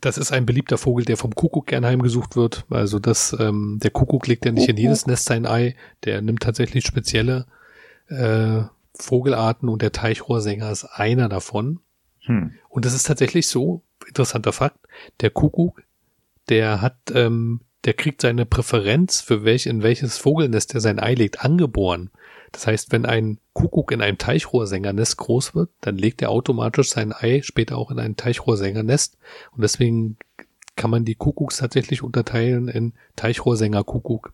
das ist ein beliebter Vogel, der vom Kuckuck gern heimgesucht wird. Also das, ähm, der Kuckuck legt ja nicht in jedes Nest sein Ei. Der nimmt tatsächlich spezielle äh, Vogelarten und der Teichrohrsänger ist einer davon. Hm. Und das ist tatsächlich so, interessanter Fakt, der Kuckuck, der hat, ähm, der kriegt seine Präferenz, für welch, in welches Vogelnest er sein Ei legt, angeboren. Das heißt, wenn ein Kuckuck in einem Teichrohrsängernest groß wird, dann legt er automatisch sein Ei später auch in ein Teichrohrsängernest. Und deswegen kann man die Kuckucks tatsächlich unterteilen in Teichrohrsänger-Kuckuck.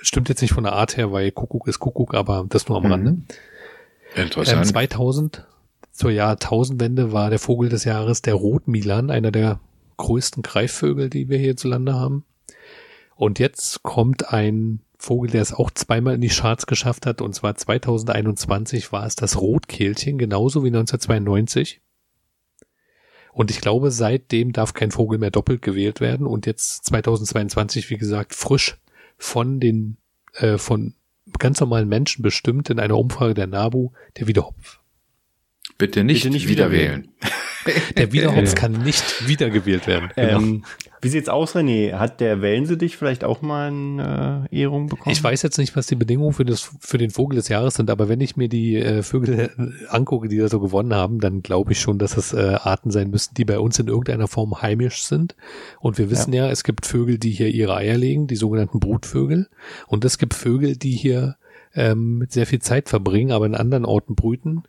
Stimmt jetzt nicht von der Art her, weil Kuckuck ist Kuckuck, aber das nur am Mhm. Rande. Ähm, Interessant. 2000, zur Jahrtausendwende war der Vogel des Jahres der Rotmilan, einer der größten Greifvögel, die wir hierzulande haben. Und jetzt kommt ein Vogel, der es auch zweimal in die Charts geschafft hat, und zwar 2021 war es das Rotkehlchen, genauso wie 1992. Und ich glaube, seitdem darf kein Vogel mehr doppelt gewählt werden. Und jetzt 2022, wie gesagt, frisch von den, äh, von ganz normalen Menschen bestimmt in einer Umfrage der NABU, der Wiederhopf. Bitte nicht, Bitte nicht wieder wieder wählen. Der Wiederhopf kann nicht wiedergewählt werden. Genau. Ähm, wie sieht's aus, René? Hat der Wellensittich vielleicht auch mal eine äh, Ehrung bekommen? Ich weiß jetzt nicht, was die Bedingungen für, das, für den Vogel des Jahres sind, aber wenn ich mir die äh, Vögel äh, angucke, die da so gewonnen haben, dann glaube ich schon, dass es äh, Arten sein müssen, die bei uns in irgendeiner Form heimisch sind. Und wir wissen ja. es gibt Vögel, die hier ihre Eier legen, die sogenannten Brutvögel. Und es gibt Vögel, die hier ähm, mit sehr viel Zeit verbringen, aber in anderen Orten brüten,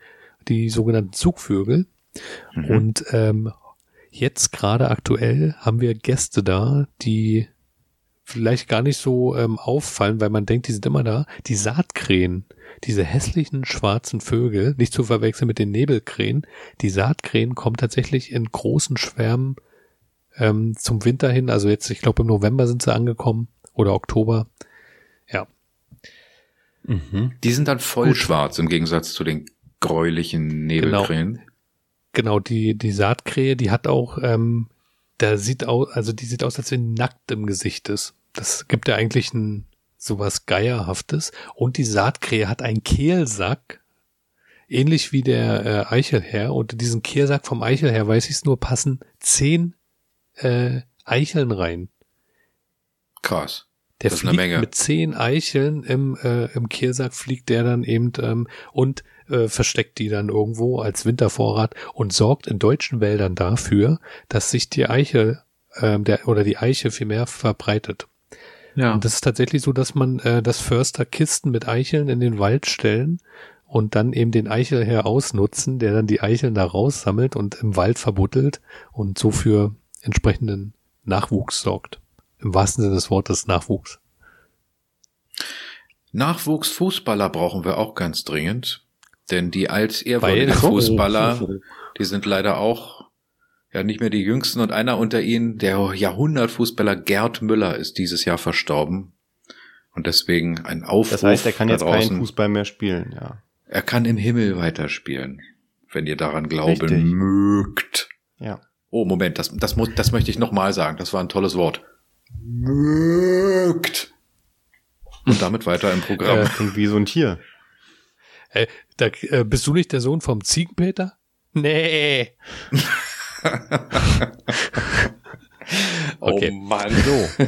die sogenannten Zugvögel. Mhm. Und ähm, jetzt gerade aktuell haben wir Gäste da, die vielleicht gar nicht so ähm, auffallen, weil man denkt, die sind immer da. Die Saatkrähen, diese hässlichen schwarzen Vögel, nicht zu verwechseln mit den Nebelkrähen, die Saatkrähen kommen tatsächlich in großen Schwärmen ähm, zum Winter hin. Also jetzt, ich glaube, im November sind sie angekommen oder Oktober. Ja, Mhm. Die sind dann voll Gut. schwarz im Gegensatz zu den gräulichen Nebelkrähen. genau, die, die Saatkrähe, die hat auch, ähm, da sieht aus, also die sieht aus, als wenn nackt im Gesicht ist. Das gibt ja eigentlich ein sowas Geierhaftes. Und die Saatkrähe hat einen Kehlsack, ähnlich wie der äh, Eichelherr. Und in diesen Kehlsack vom Eichelherr, weiß ich es nur, passen zehn äh, Eicheln rein. Krass. Der Das fliegt mit zehn Eicheln im, äh, im Kehlsack fliegt der dann eben ähm, und äh, versteckt die dann irgendwo als Wintervorrat und sorgt in deutschen Wäldern dafür, dass sich die Eichel ähm, der oder die Eiche viel mehr verbreitet. Ja. Und das ist tatsächlich so, dass man, äh, dass Förster Kisten mit Eicheln in den Wald stellen und dann eben den Eichelherr ausnutzen, der dann die Eicheln da raussammelt und im Wald verbuddelt und so für entsprechenden Nachwuchs sorgt. Im wahrsten Sinne des Wortes Nachwuchs. Nachwuchsfußballer brauchen wir auch ganz dringend. Denn die als ehrwürdigen Fußballer, die sind leider auch ja nicht mehr die jüngsten und einer unter ihnen, der Jahrhundertfußballer Gerd Müller, ist dieses Jahr verstorben. Und deswegen ein Aufruf. Das heißt, er kann jetzt draußen. keinen Fußball mehr spielen, ja. Er kann im Himmel weiterspielen, wenn ihr daran glauben Richtig. mögt. Ja. Oh, Moment, das, das, muss, das möchte ich nochmal sagen. Das war ein tolles Wort. Mögt. Und damit weiter im Programm. Äh, Klingt wie so ein Tier. Äh, da, äh, bist du nicht der Sohn vom Ziegenpeter? Nee. <laughs> okay. Oh Mann. So, <laughs>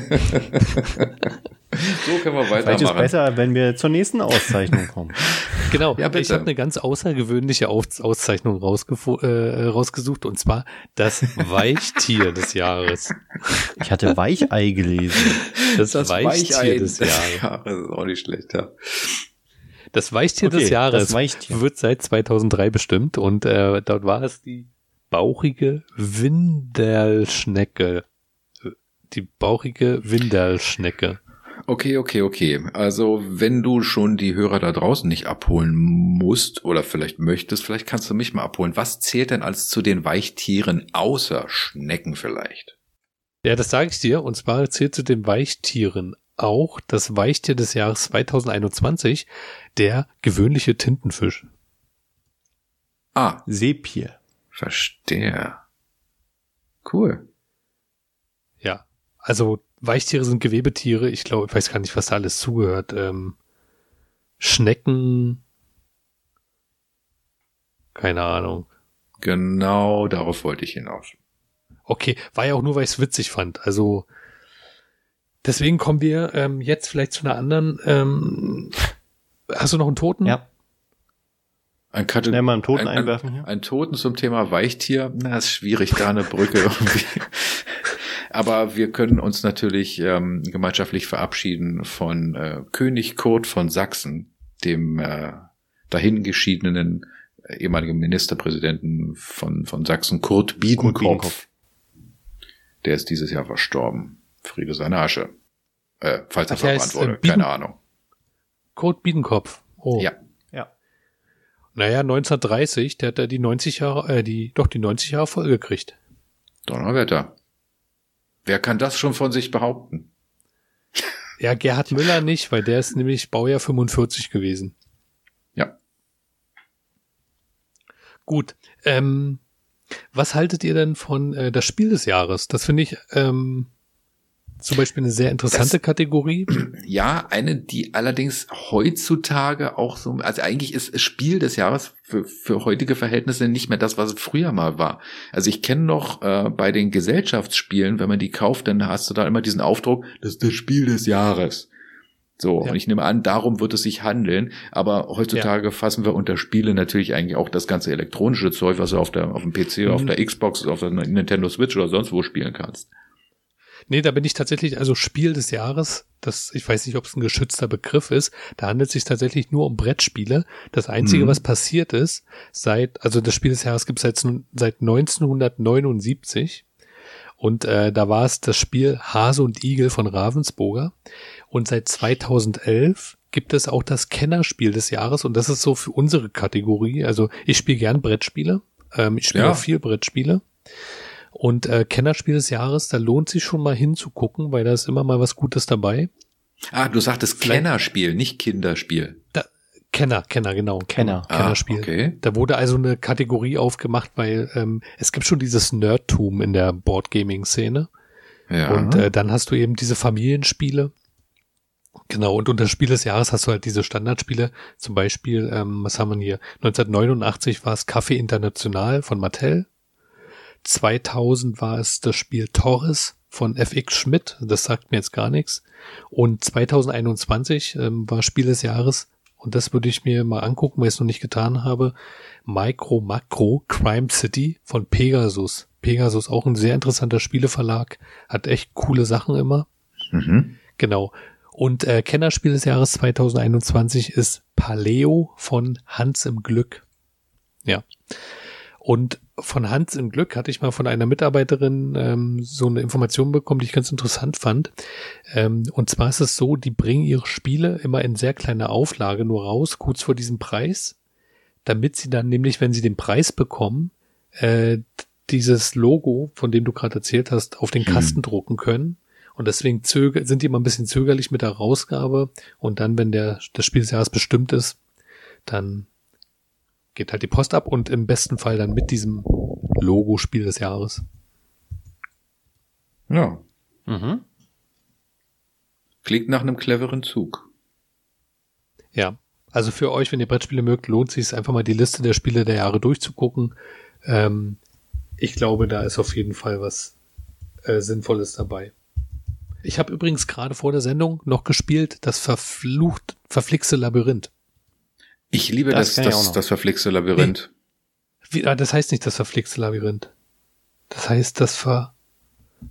So können wir vielleicht ist weitermachen. besser, wenn wir zur nächsten Auszeichnung kommen. <laughs> Genau, Ja, bitte. ich habe eine ganz außergewöhnliche Aus Auszeichnung äh, rausgesucht und zwar das Weichtier des Jahres. Ich hatte Weichei gelesen. Das, Weichtier des des Jahres. Jahres ist auch nicht schlecht, ja. Das Weichtier Okay, des Jahres das Weichtier. wird seit 2003 bestimmt und äh, dort war es die bauchige Windelschnecke. Die bauchige Windelschnecke. Okay, okay, okay. Also, wenn du schon die Hörer da draußen nicht abholen musst oder vielleicht möchtest, vielleicht kannst du mich mal abholen. Was zählt denn als zu den Weichtieren außer Schnecken vielleicht? Ja, das sage ich dir. Und zwar zählt zu den Weichtieren auch das Weichtier des Jahres 2021, der gewöhnliche Tintenfisch. Ah, Sepie. verstehe. Cool. Ja, also Weichtiere sind Gewebetiere. Ich glaube, ich weiß gar nicht, was da alles zugehört. Ähm, Schnecken. Keine Ahnung. Genau darauf wollte ich hinaus. Okay, war ja auch nur, weil ich es witzig fand. Also deswegen kommen wir ähm, jetzt vielleicht zu einer anderen. Ähm, hast du noch einen Toten? Ja. Ein, Kate Schnell mal einen Toten ein, einwerfen ein, hier. ein Toten zum Thema Weichtier, na, ist schwierig, da eine Brücke <laughs> irgendwie. Aber wir können uns natürlich ähm, gemeinschaftlich verabschieden von äh, König Kurt von Sachsen, dem äh, dahingeschiedenen äh, ehemaligen Ministerpräsidenten von, von Sachsen, Kurt Biedenkopf. Biedenkopf. Der ist dieses Jahr verstorben. Friede seine Asche. Äh, falls er verbrannt äh, wurde, Bieden- keine Ahnung. Kurt Biedenkopf. Oh. Ja. Ja. Naja, 1930, der hat da die 90 Jahre, äh, die, doch die 90 Jahre voll gekriegt. Donnerwetter. Wer kann das schon von sich behaupten? Ja, Gerhard Müller nicht, weil der ist nämlich Baujahr 45 gewesen. Ja. Gut. Ähm, was haltet ihr denn von äh, das Spiel des Jahres? Das finde ich ähm, zum Beispiel eine sehr interessante Das- Kategorie. <clears throat> Ja, eine, die allerdings heutzutage auch so, also eigentlich ist Spiel des Jahres für, für heutige Verhältnisse nicht mehr das, was es früher mal war. Also ich kenne noch äh, bei den Gesellschaftsspielen, wenn man die kauft, dann hast du da immer diesen Aufdruck, das ist das Spiel des Jahres. So, Ja. und ich nehme an, darum wird es sich handeln. Aber heutzutage fassen wir unter Spiele natürlich eigentlich auch das ganze elektronische Zeug, was du auf der auf dem PC, auf Mhm. der Xbox, auf der Nintendo Switch oder sonst wo spielen kannst. Nee, da bin ich tatsächlich, also Spiel des Jahres, das, ich weiß nicht, ob es ein geschützter Begriff ist, da handelt es sich tatsächlich nur um Brettspiele. Das Einzige, Mhm. was passiert ist, seit, also das Spiel des Jahres gibt es seit, seit 1979 und äh, da war es das Spiel Hase und Igel von Ravensburger und seit 2011 gibt es auch das Kennerspiel des Jahres und das ist so für unsere Kategorie, also ich spiele gern Brettspiele, ähm, ich spiele Ja. viel Brettspiele und äh, Kennerspiel des Jahres, da lohnt sich schon mal hinzugucken, weil da ist immer mal was Gutes dabei. Ah, du sagtest Vielleicht- Kennerspiel, nicht Kinderspiel. Kenner, Kenner, genau. Kenner. Ah, Kennerspiel. okay. Da wurde also eine Kategorie aufgemacht, weil ähm, es gibt schon dieses Nerdtum in der Boardgaming-Szene. Ja. Und äh, dann hast du eben diese Familienspiele. Genau, und unter Spiel des Jahres hast du halt diese Standardspiele. Zum Beispiel, ähm, was haben wir hier? 1989 war es Café International von Mattel. 2000 war es das Spiel Torres von FX Schmidt. Das sagt mir jetzt gar nichts. Und 2021 ähm, war Spiel des Jahres. Und das würde ich mir mal angucken, weil ich es noch nicht getan habe. Micro Macro Crime City von Pegasus. Pegasus auch ein sehr interessanter Spieleverlag. Hat echt coole Sachen immer. Mhm. Genau. Und äh, Kennerspiel des Jahres 2021 ist Paleo von Hans im Glück. Ja. Und von Hans im Glück hatte ich mal von einer Mitarbeiterin ähm, so eine Information bekommen, die ich ganz interessant fand. Ähm, und zwar ist es so, die bringen ihre Spiele immer in sehr kleiner Auflage nur raus, kurz vor diesem Preis, damit sie dann nämlich, wenn sie den Preis bekommen, äh, dieses Logo, von dem du gerade erzählt hast, auf den Kasten hm. drucken können. Und deswegen zöger sind die immer ein bisschen zögerlich mit der Rausgabe. Und dann, wenn der, das Spiel des Jahres bestimmt ist, dann geht halt die Post ab und im besten Fall dann mit diesem Logo Spiel des Jahres. Ja. Mhm. Klingt nach einem cleveren Zug. Ja. Also für euch, wenn ihr Brettspiele mögt, lohnt sich es einfach mal die Liste der Spiele der Jahre durchzugucken. Ähm, ich glaube, da ist auf jeden Fall was äh, Sinnvolles dabei. Ich habe übrigens gerade vor der Sendung noch gespielt, das verflucht, verflixte Labyrinth. Ich liebe das, das, das, das verflixte Labyrinth. Wie, wie, ah, das heißt nicht das verflixte Labyrinth. Das heißt das ver...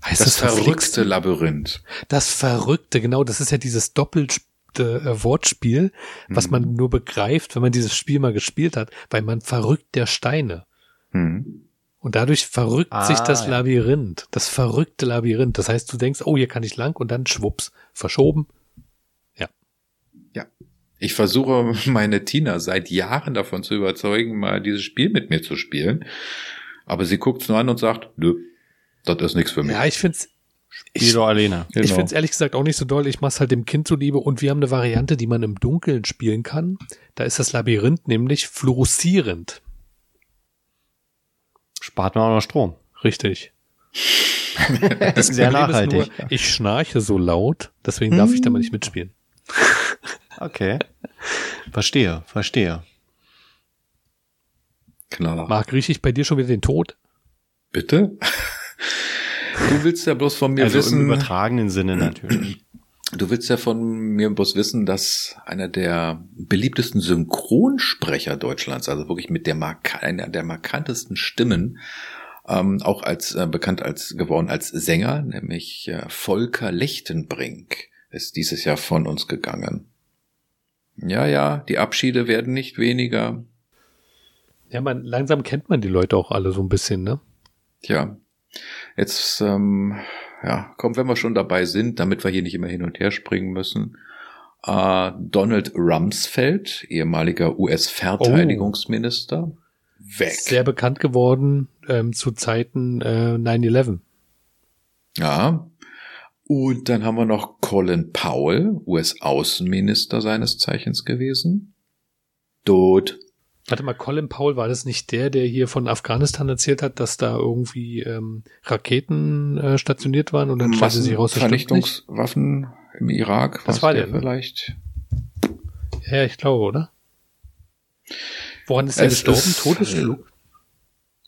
Heißt das, das verrückte verflixte? Labyrinth. Das verrückte, genau. Das ist ja dieses doppelte äh, Wortspiel, was mhm. man nur begreift, wenn man dieses Spiel mal gespielt hat, weil man verrückt der Steine. Mhm. Und dadurch verrückt ah, sich das ja. Labyrinth, das verrückte Labyrinth. Das heißt, du denkst, oh, hier kann ich lang und dann schwupps, verschoben. Ja. Ja. Ich versuche <laughs> meine Tina seit Jahren davon zu überzeugen, mal dieses Spiel mit mir zu spielen. Aber sie guckt es nur an und sagt, nö, das ist nichts für mich. Ja, ich find's, Spiel ich, alleine. Genau. Ich finde es ehrlich gesagt auch nicht so doll. Ich mache halt dem Kind zuliebe und wir haben eine Variante, die man im Dunkeln spielen kann. Da ist das Labyrinth nämlich fluoreszierend. Spart man auch noch Strom. Richtig. <laughs> das ist sehr nachhaltig. Ist nur, ich schnarche so laut, deswegen darf ich da mal nicht mitspielen. Okay. Verstehe, verstehe. Knaller. Marc, rieche ich bei dir schon wieder den Tod? Bitte? Du willst ja bloß von mir also wissen. Im übertragenen Sinne natürlich. Du willst ja von mir bloß wissen, dass einer der beliebtesten Synchronsprecher Deutschlands, also wirklich mit der Mark einer der markantesten Stimmen, ähm, auch als äh, bekannt als geworden als Sänger, nämlich äh, Volker Lechtenbrink, ist dieses Jahr von uns gegangen. Ja, ja, die Abschiede werden nicht weniger. Ja, man, langsam kennt man die Leute auch alle so ein bisschen, ne? Tja, jetzt, ähm, ja, komm, wenn wir schon dabei sind, damit wir hier nicht immer hin und her springen müssen. Äh, Donald Rumsfeld, ehemaliger US-Verteidigungsminister, oh. weg. Sehr bekannt geworden ähm, zu Zeiten äh, 9-11. Ja, und dann haben wir noch Colin Powell, US-Außenminister seines Zeichens gewesen. Tot. Warte mal, Colin Powell, war das nicht der, der hier von Afghanistan erzählt hat, dass da irgendwie ähm, Raketen äh, stationiert waren und dann stellte sich raus, Vernichtungswaffen im Irak? Das war der, der vielleicht. Ja, ich glaube, oder? Woran ist er gestorben? Todesflug?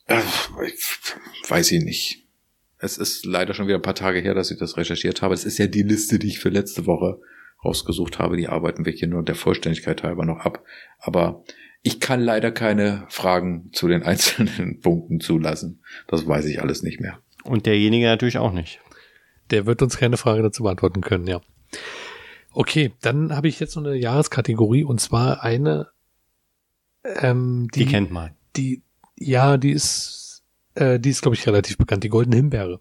Äh, weiß ich nicht. Es ist leider schon wieder ein paar Tage her, dass ich das recherchiert habe. Es ist ja die Liste, die ich für letzte Woche rausgesucht habe. Die arbeiten wir hier nur der Vollständigkeit halber noch ab. Aber ich kann leider keine Fragen zu den <laughs> einzelnen Punkten zulassen. Das weiß ich alles nicht mehr. Und derjenige natürlich auch nicht. Der wird uns keine Frage dazu beantworten können, ja. Okay, dann habe ich jetzt noch eine Jahreskategorie und zwar eine, ähm, die, die kennt man. Die, ja, die ist äh, die ist, glaube ich, relativ bekannt, die Goldene Himbeere.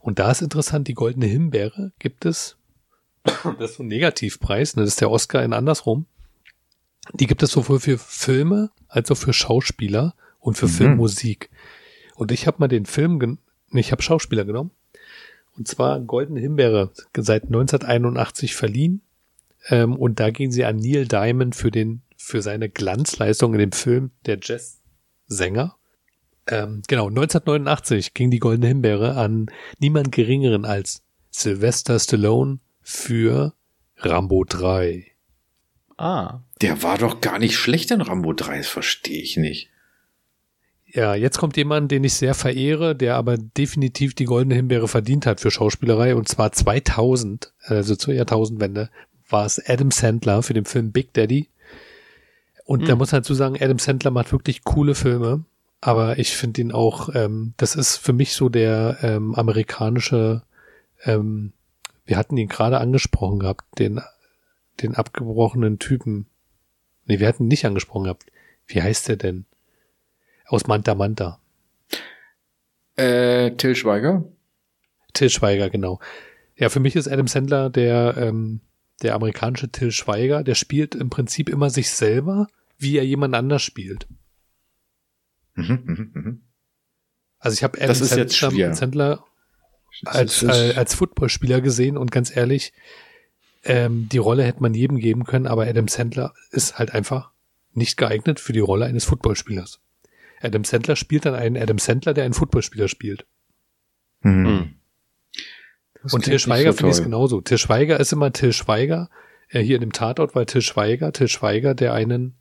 Und da ist interessant, die Goldene Himbeere gibt es, <coughs> das ist so ein Negativpreis, ne, das ist der Oscar in andersrum. Die gibt es sowohl für Filme als auch für Schauspieler und für mhm. Filmmusik. Und ich habe mal den Film, ich habe Schauspieler genommen. Und zwar Goldene Himbeere, seit 1981 verliehen. Ähm, und da gehen sie an Neil Diamond für den, für seine Glanzleistung in dem Film Der Jazzsänger. Ähm, genau, 1989 ging die Goldene Himbeere an niemand geringeren als Sylvester Stallone für Rambo 3. Ah. Der war doch gar nicht schlecht in Rambo 3, das verstehe ich nicht. Ja, jetzt kommt jemand, den ich sehr verehre, der aber definitiv die Goldene Himbeere verdient hat für Schauspielerei und zwar 2000, also zur Jahrtausendwende, war es Adam Sandler für den Film Big Daddy. Und hm. da muss man dazu sagen, Adam Sandler macht wirklich coole Filme aber ich finde ihn auch, ähm, das ist für mich so der ähm, amerikanische ähm, Wir hatten ihn gerade angesprochen gehabt, den, den abgebrochenen Typen. Nee, wir hatten ihn nicht angesprochen gehabt. Wie heißt der denn? Aus Manta Manta. Äh, Till Schweiger? Till Schweiger, genau. Ja, für mich ist Adam Sandler der, ähm, der amerikanische Till Schweiger. Der spielt im Prinzip immer sich selber, wie er jemand anders spielt. Mhm, mhm, mhm. Also ich habe Adam Sandler. Sandler als, äh, als Footballspieler gesehen und ganz ehrlich, ähm, die Rolle hätte man jedem geben können, aber Adam Sandler ist halt einfach nicht geeignet für die Rolle eines Footballspielers. Adam Sandler spielt dann einen Adam Sandler, der einen Footballspieler spielt. Mhm. Hm. Das und Till Schweiger so finde ich toll. genauso. Till Schweiger ist immer Till Schweiger. Äh, hier in dem Tatort war Till Schweiger, Till Schweiger, der einen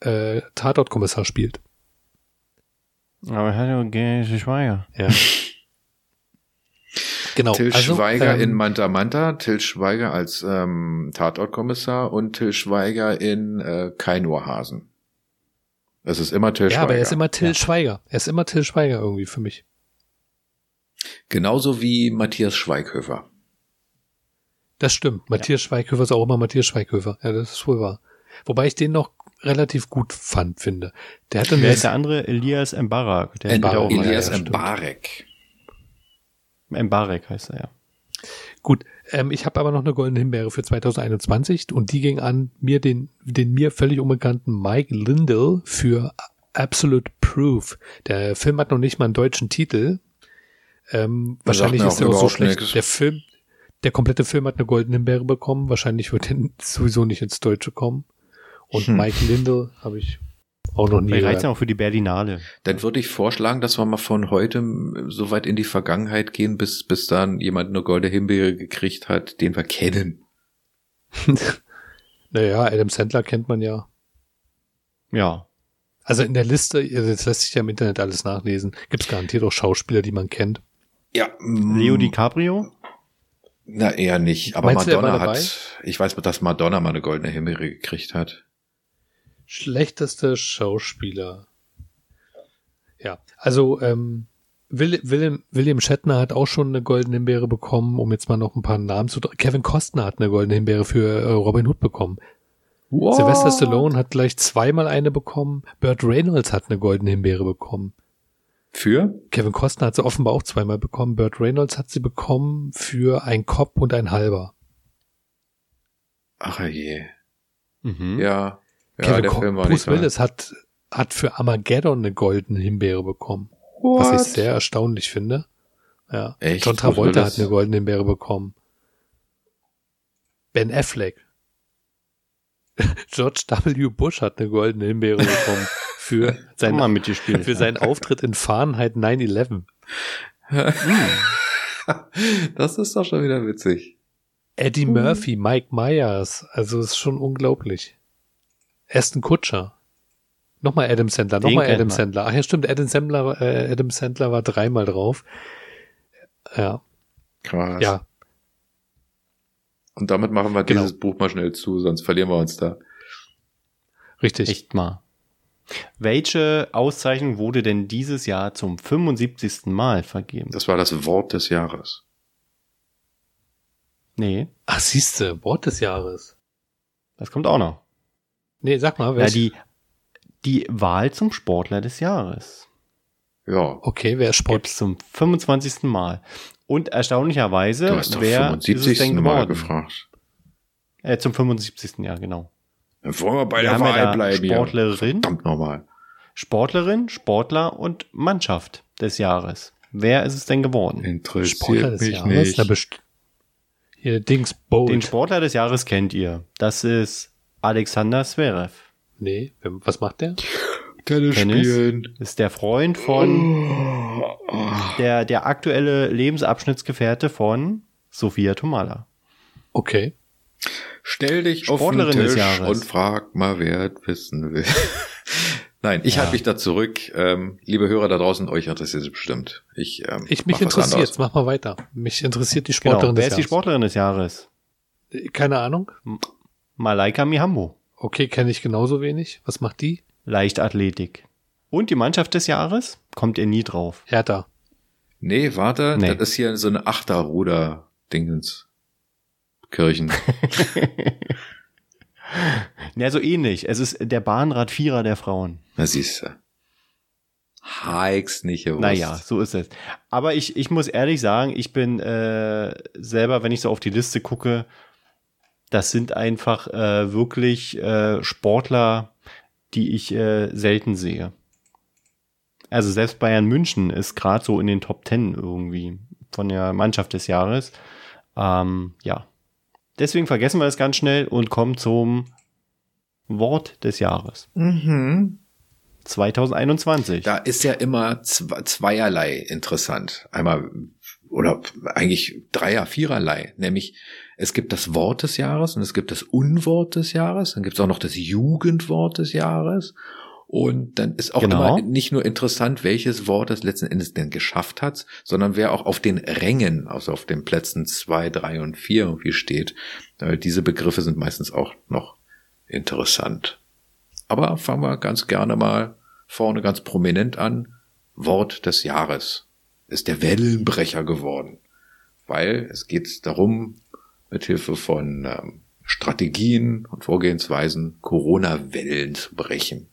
äh, Tatortkommissar spielt. Aber hallo, Gay Schweiger. Ja. <laughs> genau. Till also, Schweiger ähm, in Manta Manta, Till Schweiger als ähm, Tatortkommissar und Till Schweiger in äh, Kein Ohrhasen. Es ist immer Till Ja, Schweiger. aber er ist immer Till Ja. Schweiger. Er ist immer Till Schweiger irgendwie für mich. Genauso wie Matthias Schweighöfer. Das stimmt. Matthias Schweighöfer ist auch immer Matthias Schweighöfer. Ja, das ist wohl wahr. Wobei ich den noch relativ gut fand, finde. Der hatte Wer ist der andere? Elias Mbarak. Der spielt auch mal. Elias ja. Mbarek. Mbarek heißt er, ja. Gut, ähm, ich habe aber noch eine goldene Himbeere für 2021 und die ging an mir den, den mir völlig unbekannten Mike Lindell für Absolute Proof. Der Film hat noch nicht mal einen deutschen Titel. Ähm, Das wahrscheinlich ist er auch so schlecht. nix. Der Film, der komplette Film hat eine goldene Himbeere bekommen. Wahrscheinlich wird er <laughs> sowieso nicht ins Deutsche kommen. Und Hm. Mike Lindell habe ich auch noch nie gehört. ja auch für die Berlinale. Dann würde ich vorschlagen, dass wir mal von heute so weit in die Vergangenheit gehen, bis, bis dann jemand eine goldene Himbeere gekriegt hat, den wir kennen. <laughs> Naja, Adam Sandler kennt man ja. Ja. Also in der Liste, das lässt sich ja im Internet alles nachlesen, gibt es garantiert auch Schauspieler, die man kennt. Ja. Leo DiCaprio? Na, eher nicht. Aber Meinst Madonna hat, ich weiß, dass Madonna mal eine goldene Himbeere gekriegt hat. Schlechteste Schauspieler. Ja, also ähm, Will, William, William Shatner hat auch schon eine goldene Himbeere bekommen, um jetzt mal noch ein paar Namen zu... Kevin Costner hat eine goldene Himbeere für äh, Robin Hood bekommen. Sylvester Stallone hat gleich zweimal eine bekommen. Burt Reynolds hat eine goldene Himbeere bekommen. Für? Kevin Costner hat sie offenbar auch zweimal bekommen. Burt Reynolds hat sie bekommen für ein Kopf und ein halber. Ach je. Mhm. Ja. Ja, der Film war Bruce nicht Willis hat, hat für Armageddon eine goldene Himbeere bekommen. Was ich sehr erstaunlich finde. Ja. Echt? John Travolta hat eine goldene Himbeere bekommen. Ben Affleck. <laughs> George W. Bush hat eine goldene Himbeere bekommen für Sag mal sein, mitgespielt. für seinen Auftritt in Fahrenheit 9-11. <laughs> das ist doch schon wieder witzig. Eddie Murphy, Mike Myers. Also es ist schon unglaublich. Aston Kutscher. Nochmal Adam Sandler, nochmal Adam man. Sandler. Ach ja, stimmt, Adam Sandler, äh, Adam Sandler war dreimal drauf. Ja, Krass. ja. Und damit machen wir Genau. dieses Buch mal schnell zu, sonst verlieren wir uns da. Richtig. Echt mal. Welche Auszeichnung wurde denn dieses Jahr zum 75. Mal vergeben? Das war das Wort des Jahres. Nee, Ach, siehste, Wort des Jahres. das kommt auch noch. Nee, sag mal, Ja, welch, die, die Wahl zum Sportler des Jahres. Ja. okay, wer ist Sport? Gibt's zum 25. Mal. Und erstaunlicherweise, Du hast doch wer ist es 75. denn Mal geworden? gefragt. Äh, zum 75. Jahr, genau. Dann wollen wir bei Wir der ja Wahl da bleiben hier. Sportlerin. Verdammt nochmal. Sportlerin, Sportler und Mannschaft des Jahres. Wer ist es denn geworden? Interessiert Sportler des mich Jahres? nicht. Best hier, Dings, Bolt. Den Sportler des Jahres kennt ihr. Das ist Alexander Zverev. nee, wer- was macht der? Tennis, Tennis? spielen. Ist der Freund von der, der aktuelle Lebensabschnittsgefährte von Sophia Tomala. Okay. Stell dich auf den Sportlerin des Tisch Jahres. und frag mal, wer es wissen will. <laughs> Nein, ich Ja. halte mich da zurück. Ähm, liebe Hörer da draußen, euch interessiert es bestimmt. Ich, ähm, Ich mich interessiert, mach mal weiter. Mich interessiert die Genau. Sportlerin Wer des ist die Jahres. Sportlerin des Jahres? Keine Ahnung. Malaika Mihambo. Okay, kenne ich genauso wenig. Was macht die? Leichtathletik. Und die Mannschaft des Jahres? Kommt ihr nie drauf. Hertha. Nee, warte, Nee. das ist hier so eine Achterruder-Dingens. Kirchen. <laughs> Ja, so ähnlich. Es ist der Bahnradvierer der Frauen. Na siehst du. Hikes nicht gewusst. Naja, so ist es. Aber ich, ich muss ehrlich sagen, ich bin äh, selber, wenn ich so auf die Liste gucke, das sind einfach äh, wirklich äh, Sportler, die ich äh, selten sehe. Also selbst Bayern München ist gerade so in den Top Ten irgendwie von der Mannschaft des Jahres. Ähm, ja. Deswegen vergessen wir es ganz schnell und kommen zum Wort des Jahres. Mhm. 2021. Da ist ja immer zwe- zweierlei interessant. Einmal, oder eigentlich dreier, viererlei. Nämlich, es gibt das Wort des Jahres und es gibt das Unwort des Jahres. Dann gibt es auch noch das Jugendwort des Jahres. Und dann ist auch Genau. immer nicht nur interessant, welches Wort es letzten Endes denn geschafft hat, sondern wer auch auf den Rängen, also auf den Plätzen zwei, drei und vier irgendwie steht. Äh, Diese Begriffe sind meistens auch noch interessant. Aber fangen wir ganz gerne mal vorne ganz prominent an. Wort des Jahres ist der Wellenbrecher geworden, weil es geht darum, mithilfe von ähm, Strategien und Vorgehensweisen Corona-Wellen zu brechen.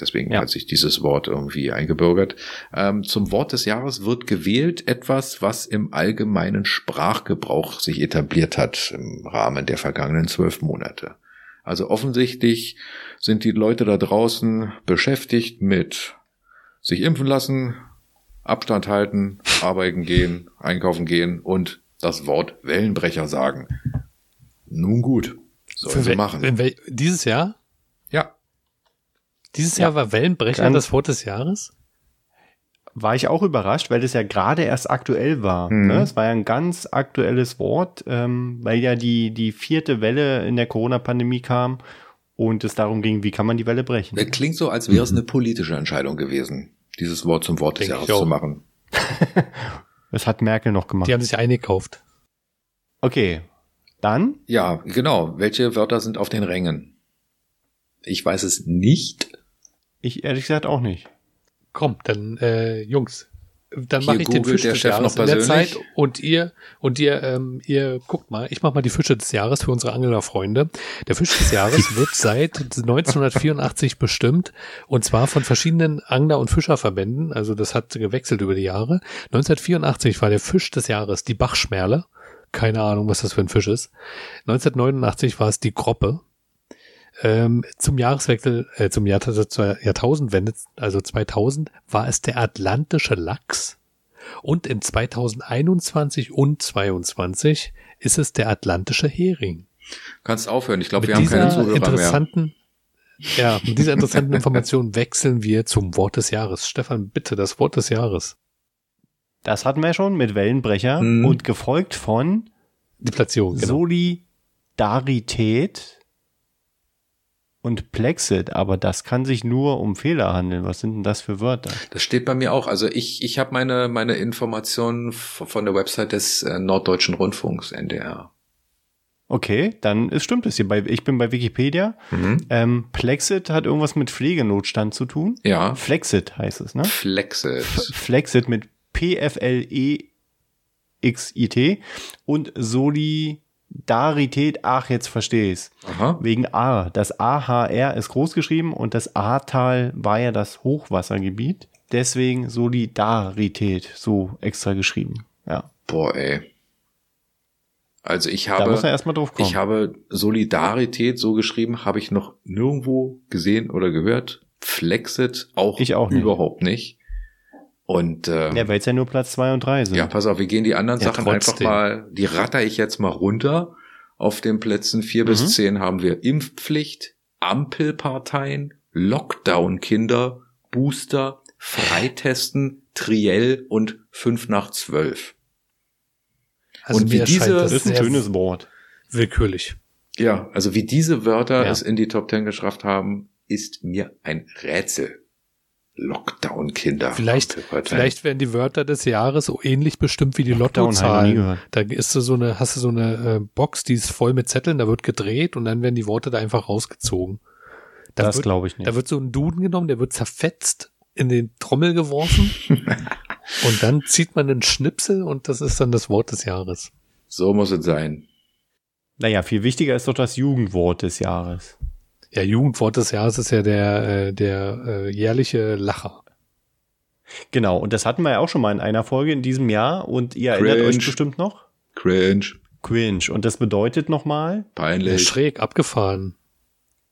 Deswegen Ja. hat sich dieses Wort irgendwie eingebürgert. Ähm, zum Wort des Jahres wird gewählt etwas, was im allgemeinen Sprachgebrauch sich etabliert hat im Rahmen der vergangenen zwölf Monate. Also offensichtlich sind die Leute da draußen beschäftigt mit sich impfen lassen, Abstand halten, arbeiten gehen, einkaufen gehen und das Wort Wellenbrecher sagen. Nun gut, sollen sie machen. dieses Jahr? Ja, Dieses Ja. Jahr war Wellenbrecher Ganz- das Wort des Jahres? war ich auch überrascht, weil das ja gerade erst aktuell war. Mhm. Ne? Es war ja ein ganz aktuelles Wort, ähm, weil ja die, die vierte Welle in der Corona-Pandemie kam und es darum ging, wie kann man die Welle brechen. das klingt so, als wäre es eine politische Entscheidung gewesen, dieses Wort zum Wort des Jahres zu machen. <laughs> Das hat Merkel noch gemacht. Die haben sich eingekauft. Okay, dann Ja, genau. Welche Wörter sind auf den Rängen? Ich weiß es nicht. ich ehrlich gesagt auch nicht. Komm, dann, äh, Jungs, dann mache ich den Fisch des Jahres noch in der. Zeit und ihr und ihr ähm, ihr guckt mal, ich mache mal die Fische des Jahres für unsere Anglerfreunde. Der Fisch des Jahres <laughs> wird seit 1984 bestimmt und zwar von verschiedenen Angler- und Fischerverbänden, also das hat gewechselt über die Jahre. 1984 war der Fisch des Jahres die Bachschmerle. Keine Ahnung, was das für ein Fisch ist. 1989 war es die Groppe. Ähm, zum Jahreswechsel, äh, zum Jahr, zur Jahrtausendwende, also 2000, war es der atlantische Lachs. Und in 2021 und 22 ist es der atlantische Hering. Kannst aufhören. Ich glaube, wir haben keine Zuhörer mehr. interessanten, ja, mit dieser interessanten <laughs> Information wechseln wir zum Wort des Jahres. Stefan, bitte das Wort des Jahres. Das hatten wir schon mit Wellenbrecher Mhm. und gefolgt von Die Platzierung, genau. Solidarität und Plexit, aber das kann sich nur um Fehler handeln. Was sind denn das für Wörter? Das steht bei mir auch. Also ich, ich habe meine, meine Informationen von der Website des äh, Norddeutschen Rundfunks, NDR. Okay, dann ist, stimmt es hier. Bei, ich bin bei Wikipedia. Mhm. Ähm, Plexit hat irgendwas mit Pflegenotstand zu tun. Ja. Flexit heißt es, ne? Flexit. Flexit mit P-F-L-E-X-I-T und Solidarität, ach, jetzt verstehe ich's. Aha. Wegen A. Das AHR ist groß geschrieben und das Ahrtal war ja das Hochwassergebiet. Deswegen Solidarität so extra geschrieben. Ja, Boah, ey. Also ich da muss er habe, erstmal drauf kommen. ich habe Solidarität so geschrieben, habe ich noch nirgendwo gesehen oder gehört. Flexit auch, Ich auch nicht. überhaupt nicht. Und ähm, ja, weil es ja nur Platz zwei und drei sind. Ja, pass auf, wir gehen die anderen Ja, Sachen einfach trotzdem. mal, die ratter ich jetzt mal runter. Auf den Plätzen vier Mhm. bis zehn haben wir Impfpflicht, Ampelparteien, Lockdown-Kinder, Booster, Freitesten, Triell und fünf nach zwölf. Also Und wie diese- das ist ein schönes Wort. willkürlich. Ja, also wie diese Wörter Ja. es in die Top Ten geschafft haben, ist mir ein Rätsel. Lockdown-Kinder. Vielleicht, vielleicht werden die Wörter des Jahres so ähnlich bestimmt wie die Lottozahlen. Da ist so eine, hast du so eine äh, Box, die ist voll mit Zetteln, da wird gedreht und dann werden die Worte da einfach rausgezogen. Da Das glaube ich nicht. da wird so ein Duden genommen, der wird zerfetzt, in den Trommel geworfen <laughs> und dann zieht man einen Schnipsel und das ist dann das Wort des Jahres. So muss es sein. Naja, viel wichtiger ist doch das Jugendwort des Jahres. Ja, Jugendwort des Jahres ist ja der, äh, der äh, jährliche Lacher. Genau, und das hatten wir ja auch schon mal in einer Folge in diesem Jahr und ihr Cringe. erinnert euch bestimmt noch? Cringe. Cringe. Und das bedeutet nochmal Peinlich. Schräg, abgefahren.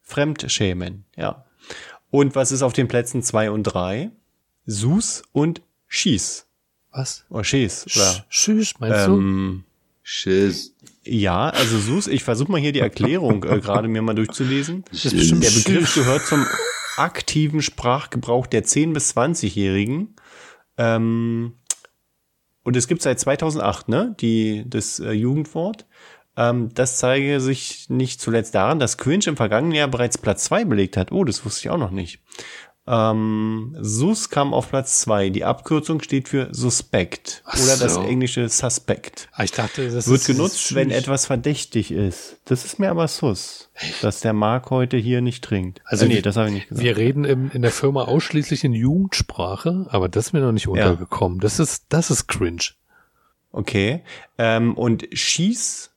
Fremdschämen, ja. Und was ist auf den Plätzen zwei und drei? Sus und Schieß. Was? Oder Schieß. Sch Oder, Tschüss, meinst du? ähm, Schiss. Ja, also Sus, ich versuche mal hier die Erklärung äh, gerade mir mal durchzulesen. Der Begriff gehört zum aktiven Sprachgebrauch der 10- bis 20-Jährigen. Ähm, und es gibt seit 2008, ne, die, das äh, Jugendwort. Ähm, das zeige sich nicht zuletzt daran, dass Cringe im vergangenen Jahr bereits Platz zwei belegt hat. Oh, das wusste ich auch noch nicht. Ähm, Sus kam auf Platz zwei. Die Abkürzung steht für Suspekt Ach oder das so. englische Suspect. Ah, ich dachte, das Wird ist genutzt, dieses wenn etwas verdächtig ist. Das ist mir aber sus, dass der Marc heute hier nicht trinkt. Also äh, nee, wir- das habe ich nicht gesagt. Wir reden im, in der Firma ausschließlich in Jugendsprache, aber das ist mir noch nicht untergekommen. Das ist, das ist cringe. Okay. Ähm, und Schieß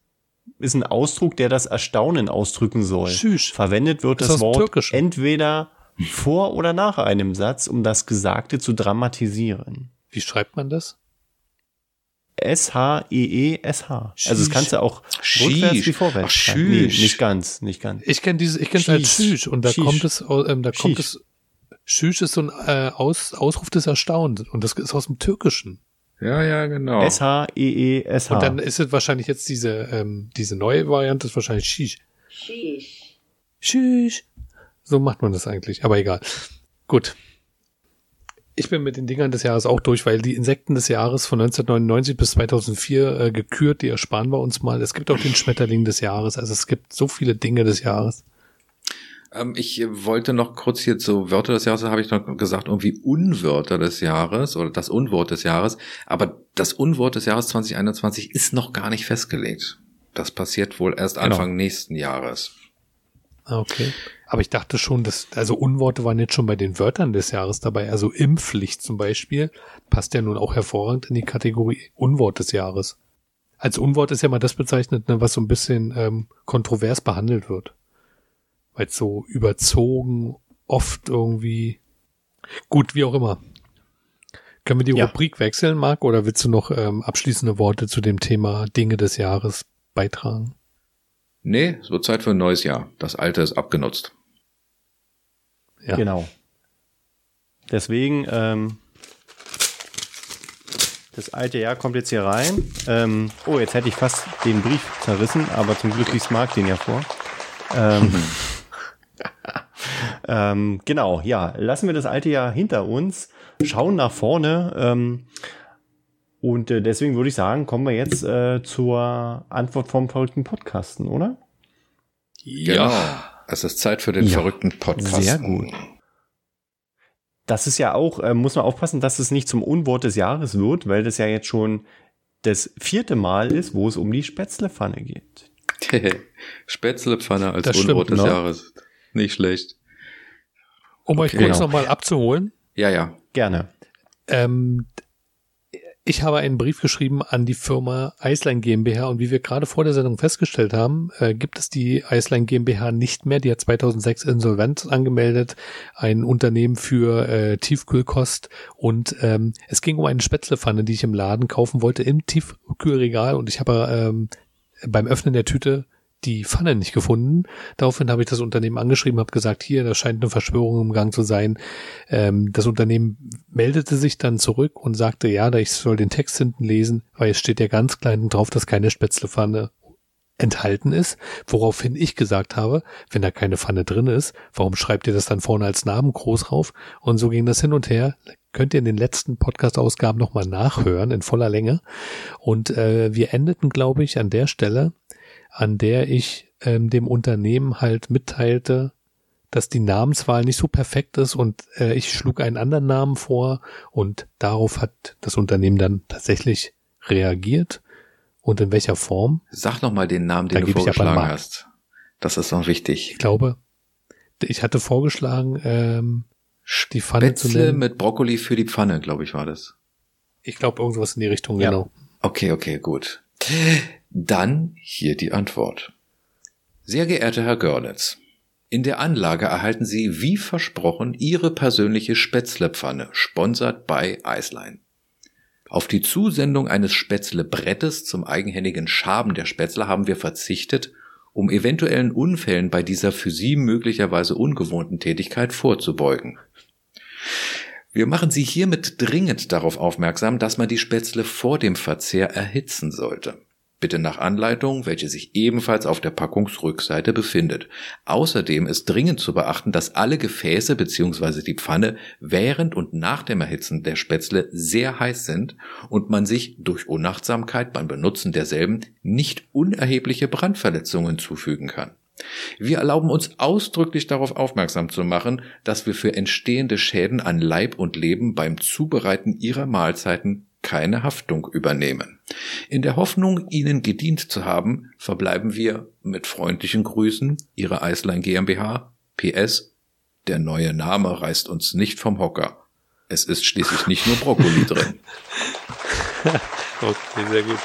ist ein Ausdruck, der das Erstaunen ausdrücken soll. Schüss. Verwendet wird Das das, ist aus dem Wort Türkischen. entweder vor oder nach einem Satz, um das Gesagte zu dramatisieren. Wie schreibt man das? S-H-E-E-S-H. Also das kannst du auch Schieß. rückwärts wie vorwärts Ach, schreiben. Nee, schüss. nicht ganz, nicht ganz. Ich kenne diese, ich kenne es als Schieß. Schüsch und da Schieß. kommt es, ähm, da kommt Schieß. es, Schüsch ist so ein äh, Aus, Ausruf des Erstaunens und das ist aus dem Türkischen. Ja, ja, genau. S-H-E-E-S-H. Und dann ist es wahrscheinlich jetzt diese, ähm, diese neue Variante ist wahrscheinlich Shish. Sheesh. Shish. So macht man das eigentlich, aber egal. Gut. Ich bin mit den Dingern des Jahres auch durch, weil die Insekten des Jahres von 1999 bis 2004 äh, gekürt, die ersparen wir uns mal. Es gibt auch den Schmetterling des Jahres, also es gibt so viele Dinge des Jahres. Ähm, ich wollte noch kurz hier zu Wörter des Jahres, habe ich noch gesagt, irgendwie Unwörter des Jahres oder das Unwort des Jahres. Aber das Unwort des Jahres 2021 ist noch gar nicht festgelegt. Das passiert wohl erst Genau. Anfang nächsten Jahres. Ah, Okay. Aber ich dachte schon, dass, also Unworte waren jetzt schon bei den Wörtern des Jahres dabei. Also Impfpflicht zum Beispiel passt ja nun auch hervorragend in die Kategorie Unwort des Jahres. Als Unwort ist ja mal das bezeichnet, ne, was so ein bisschen ähm, kontrovers behandelt wird. Weil so überzogen, oft irgendwie. Gut, wie auch immer. Können wir die Ja. Rubrik wechseln, Marc, oder willst du noch ähm, abschließende Worte zu dem Thema Dinge des Jahres beitragen? Nee, es wird Zeit für ein neues Jahr. Das alte ist abgenutzt. Ja. Genau. Deswegen, ähm, das alte Jahr kommt jetzt hier rein. Ähm, oh, jetzt hätte ich fast den Brief zerrissen, aber zum Glück liest Marc den ja vor. Ähm, <laughs> <laughs> ähm, genau, ja, lassen wir das alte Jahr hinter uns, schauen nach vorne. Ähm, und äh, deswegen würde ich sagen, kommen wir jetzt äh, zur Antwort vom verrückten Podcasten, oder? Genau. Es ist Zeit für den Ja. verrückten Podcast. Sehr gut. Das ist ja auch, äh, muss man aufpassen, dass es nicht zum Unwort des Jahres wird, weil das ja jetzt schon das vierte Mal ist, wo es um die Spätzlepfanne geht. <laughs> Spätzlepfanne als Das Unwort stimmt, des ne? Jahres. Nicht schlecht. Um euch Okay. kurz Genau. nochmal abzuholen. Ja, ja. Gerne. Ähm, ich habe einen Brief geschrieben an die Firma Eislein GmbH und wie wir gerade vor der Sendung festgestellt haben, äh, gibt es die Eislein GmbH nicht mehr. Die hat 2006 Insolvenz angemeldet, ein Unternehmen für äh, Tiefkühlkost und ähm, es ging um eine Spätzlepfanne, die ich im Laden kaufen wollte im Tiefkühlregal und ich habe ähm, beim Öffnen der Tüte die Pfanne nicht gefunden. Daraufhin habe ich das Unternehmen angeschrieben, habe gesagt, hier, da scheint eine Verschwörung im Gang zu sein. Ähm, das Unternehmen meldete sich dann zurück und sagte, ja, ich soll den Text hinten lesen, weil es steht ja ganz klein drauf, dass keine Spätzlepfanne enthalten ist, woraufhin ich gesagt habe, wenn da keine Pfanne drin ist, warum schreibt ihr das dann vorne als Namen groß rauf? Und so ging das hin und her. Könnt ihr in den letzten Podcast-Ausgaben nochmal nachhören, in voller Länge. Und äh, wir endeten, glaube ich, an der Stelle, an der ich ähm, dem Unternehmen halt mitteilte, dass die Namenswahl nicht so perfekt ist und äh, ich schlug einen anderen Namen vor und darauf hat das Unternehmen dann tatsächlich reagiert und in welcher Form. Sag noch mal den Namen, Da den du ab an vorgeschlagen hast. Das ist noch wichtig. Ich glaube, ich hatte vorgeschlagen, ähm, die Pfanne zu Spätzle nennen. mit Brokkoli für die Pfanne, glaube ich, war das. Ich glaube, irgendwas in die Richtung, Ja. genau. Okay, okay, gut. Dann hier die Antwort. Sehr geehrter Herr Görlitz, in der Anlage erhalten Sie wie versprochen Ihre persönliche Spätzlepfanne, sponsert bei Eislein. Auf die Zusendung eines Spätzlebrettes zum eigenhändigen Schaben der Spätzle haben wir verzichtet, um eventuellen Unfällen bei dieser für Sie möglicherweise ungewohnten Tätigkeit vorzubeugen. Wir machen Sie hiermit dringend darauf aufmerksam, dass man die Spätzle vor dem Verzehr erhitzen sollte. Bitte nach Anleitung, welche sich ebenfalls auf der Packungsrückseite befindet. Außerdem ist dringend zu beachten, dass alle Gefäße bzw. die Pfanne während und nach dem Erhitzen der Spätzle sehr heiß sind und man sich durch Unachtsamkeit beim Benutzen derselben nicht unerhebliche Brandverletzungen zufügen kann. Wir erlauben uns ausdrücklich darauf aufmerksam zu machen, dass wir für entstehende Schäden an Leib und Leben beim Zubereiten ihrer Mahlzeiten keine Haftung übernehmen. In der Hoffnung, Ihnen gedient zu haben, verbleiben wir mit freundlichen Grüßen Ihre Eislein GmbH. PS. Der neue Name reißt uns nicht vom Hocker. Es ist schließlich nicht nur Brokkoli <laughs> drin. okay, sehr gut.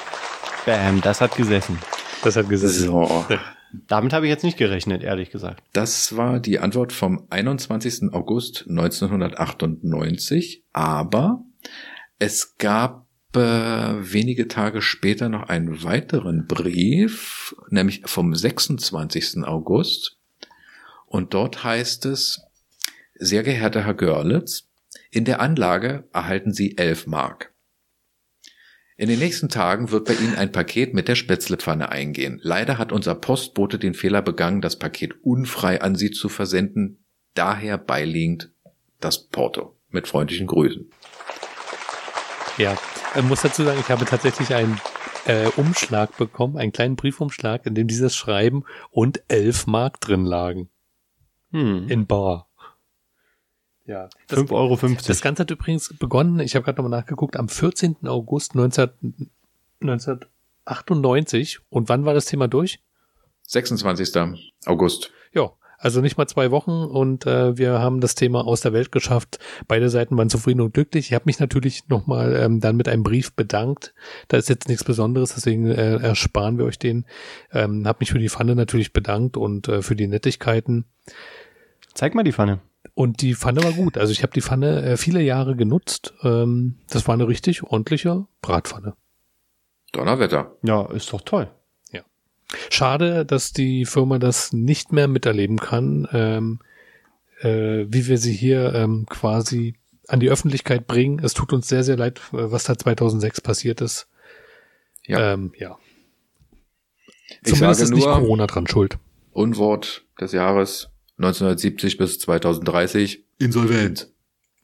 Bam, das hat gesessen. Das hat gesessen. So. <laughs> Damit habe ich jetzt nicht gerechnet, ehrlich gesagt. Das war die Antwort vom 21. August 1998, aber es gab äh, wenige Tage später noch einen weiteren Brief, nämlich vom 26. August. Und dort heißt es, sehr geehrter Herr Görlitz, in der Anlage erhalten Sie 11 Mark. In den nächsten Tagen wird bei Ihnen ein Paket mit der Spätzlepfanne eingehen. Leider hat unser Postbote den Fehler begangen, das Paket unfrei an Sie zu versenden. Daher beiliegend das Porto. Mit freundlichen Grüßen. Ja, ich muss dazu sagen, ich habe tatsächlich einen äh, Umschlag bekommen, einen kleinen Briefumschlag, in dem dieses Schreiben und 11 Mark drin lagen. Hm. In Bar. Ja. Das, 5,50 Euro. das Ganze hat übrigens begonnen, ich habe gerade nochmal nachgeguckt, am 14. August 19, 1998. Und wann war das Thema durch? 26. August. Ja, also nicht mal zwei Wochen und äh, wir haben das Thema aus der Welt geschafft. Beide Seiten waren zufrieden und glücklich. Ich habe mich natürlich nochmal ähm, dann mit einem Brief bedankt. Da ist jetzt nichts Besonderes, deswegen äh, ersparen wir euch den. Ähm, habe mich für die Pfanne natürlich bedankt und äh, für die Nettigkeiten. Zeig mal die Pfanne. Und die Pfanne war gut. Also ich habe die Pfanne äh, viele Jahre genutzt. Ähm, das war eine richtig ordentliche Bratpfanne. Donnerwetter. Ja, ist doch toll. Schade, dass die Firma das nicht mehr miterleben kann, ähm, äh, wie wir sie hier ähm, quasi an die Öffentlichkeit bringen. Es tut uns sehr, sehr leid, äh, was da 2006 passiert ist. Ja. Ähm, ja. Ich Zumindest sage ist nicht Corona dran schuld. Unwort des Jahres 1970 bis 2030. Insolvent.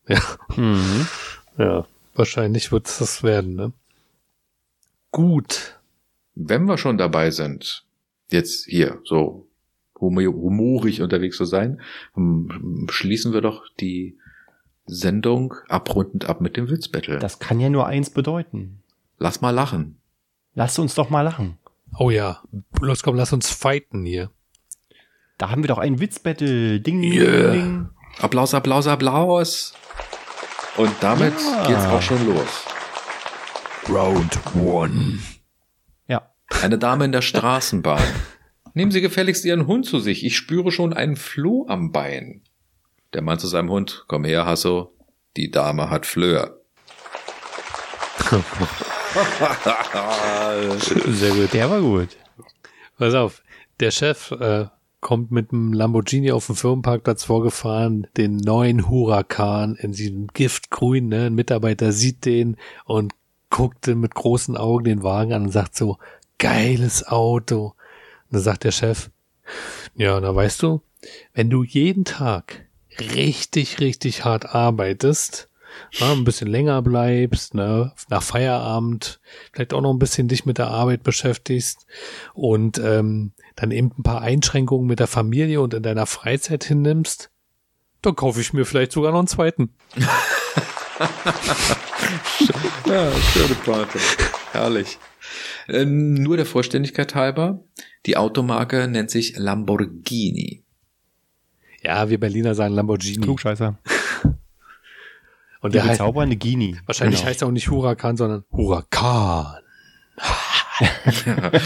Ja, Mhm. ja. Wahrscheinlich wird es das werden, ne? Gut. Wenn wir schon dabei sind, jetzt hier so humo- humorig unterwegs zu sein, hm, schließen wir doch die Sendung abrundend ab mit dem Witzbattle. Das kann ja nur eins bedeuten. Lass mal lachen. Lasst uns doch mal lachen. Oh ja. Los, komm, lass uns fighten hier. Da haben wir doch ein Witzbattle. Ding, ding, Yeah. ding, ding. Applaus, Applaus, Applaus. Und damit Ja. geht's auch schon los. Round one. Eine Dame in der Straßenbahn. Nehmen Sie gefälligst Ihren Hund zu sich. Ich spüre schon einen Floh am Bein. Der Mann zu seinem Hund. Komm her, Hasso. Die Dame hat Flöhe. <laughs> Sehr gut. Der war gut. Pass auf, der Chef äh, kommt mit einem Lamborghini auf dem Firmenparkplatz vorgefahren, den neuen Huracan in diesem Giftgrün, ne? Ein Mitarbeiter sieht den und guckte mit großen Augen den Wagen an und sagt so, geiles Auto. Und dann sagt der Chef, ja, na weißt du, wenn du jeden Tag richtig, richtig hart arbeitest, na, ein bisschen länger bleibst, ne, nach Feierabend, vielleicht auch noch ein bisschen dich mit der Arbeit beschäftigst und ähm, dann eben ein paar Einschränkungen mit der Familie und in deiner Freizeit hinnimmst, dann kaufe ich mir vielleicht sogar noch einen zweiten. <laughs> <laughs> Ja, schöne Pointe. Herrlich. Ähm, nur der Vollständigkeit halber. Die Automarke nennt sich Lamborghini. Ja, wir Berliner sagen Lamborghini. Klugscheißer. <laughs> Und Der der bezaubernde Gini. wahrscheinlich Genau. heißt er auch nicht Huracan, sondern Huracan. <laughs>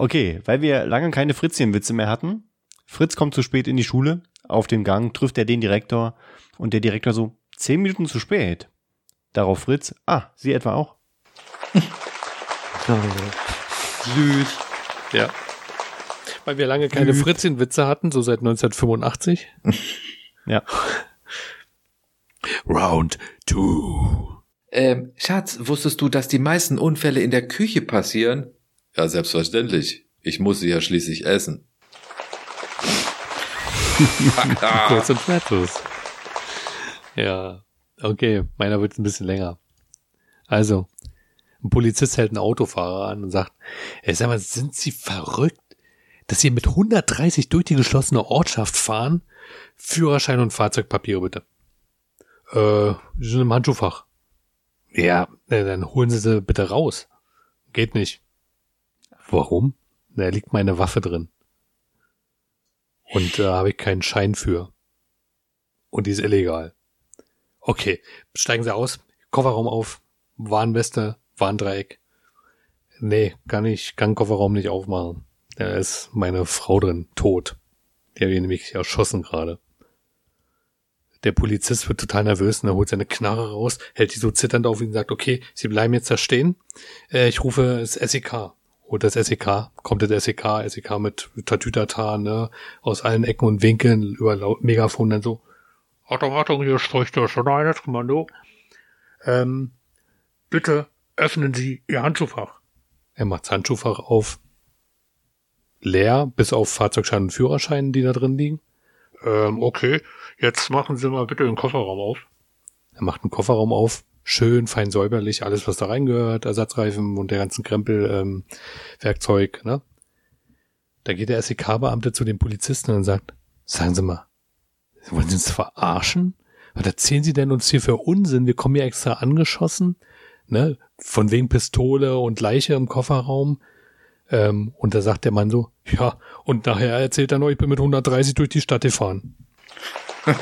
Okay, weil wir lange keine Fritzchenwitze mehr hatten. Fritz kommt zu spät in die Schule. Auf dem Gang trifft er den Direktor und der Direktor so, zehn Minuten zu spät. Darauf Fritz, ah, Sie etwa auch? Süß. Ja. Weil wir lange keine Fritzchenwitze hatten, so seit 1985. <laughs> Ja. Round two. Ähm, Schatz, wusstest du, dass die meisten Unfälle in der Küche passieren? Ja, selbstverständlich. Ich muss sie ja schließlich essen. <laughs> Kurz und schmerzlos. Ja. Okay, meiner wird ein bisschen länger. Also, ein Polizist hält einen Autofahrer an und sagt, ey, sag mal, sind Sie verrückt, dass Sie mit 130 durch die geschlossene Ortschaft fahren? Führerschein und Fahrzeugpapiere bitte. Äh, die sind im Handschuhfach. Ja, äh, dann holen Sie sie bitte raus. Geht nicht. Warum? Da liegt meine Waffe drin. Und da habe ich keinen Schein für. Und die ist illegal. Okay, steigen Sie aus, Kofferraum auf, Warnweste, Warndreieck. Nee, kann ich, kann Kofferraum nicht aufmachen. Da ist meine Frau drin, tot. Die habe ich nämlich erschossen gerade. Der Polizist wird total nervös und er holt seine Knarre raus, hält die so zitternd auf ihn und sagt, okay, Sie bleiben jetzt da stehen. Äh, ich rufe das SEK. Holt das SEK, kommt das SEK, SEK mit Tatütata, ne, aus allen Ecken und Winkeln über laut Megafon dann so, Achtung, Achtung, hier spricht das Einheitskommando. Ähm, bitte öffnen Sie Ihr Handschuhfach. Er macht das Handschuhfach auf. Leer, bis auf Fahrzeugschein und Führerschein, die da drin liegen. Ähm, okay, jetzt machen Sie mal bitte den Kofferraum auf. Er macht einen Kofferraum auf, schön fein säuberlich, alles was da reingehört, Ersatzreifen und der ganzen Krempel, ähm, Werkzeug, ne? Da geht der SEK-Beamte zu dem Polizisten und sagt, sagen Sie mal, wollen Sie uns verarschen? Was erzählen Sie denn uns hier für Unsinn? Wir kommen hier extra angeschossen, ne? Von wegen Pistole und Leiche im Kofferraum. Ähm, und da sagt der Mann so, ja, und nachher erzählt er noch, ich bin mit 130 durch die Stadt gefahren. <laughs>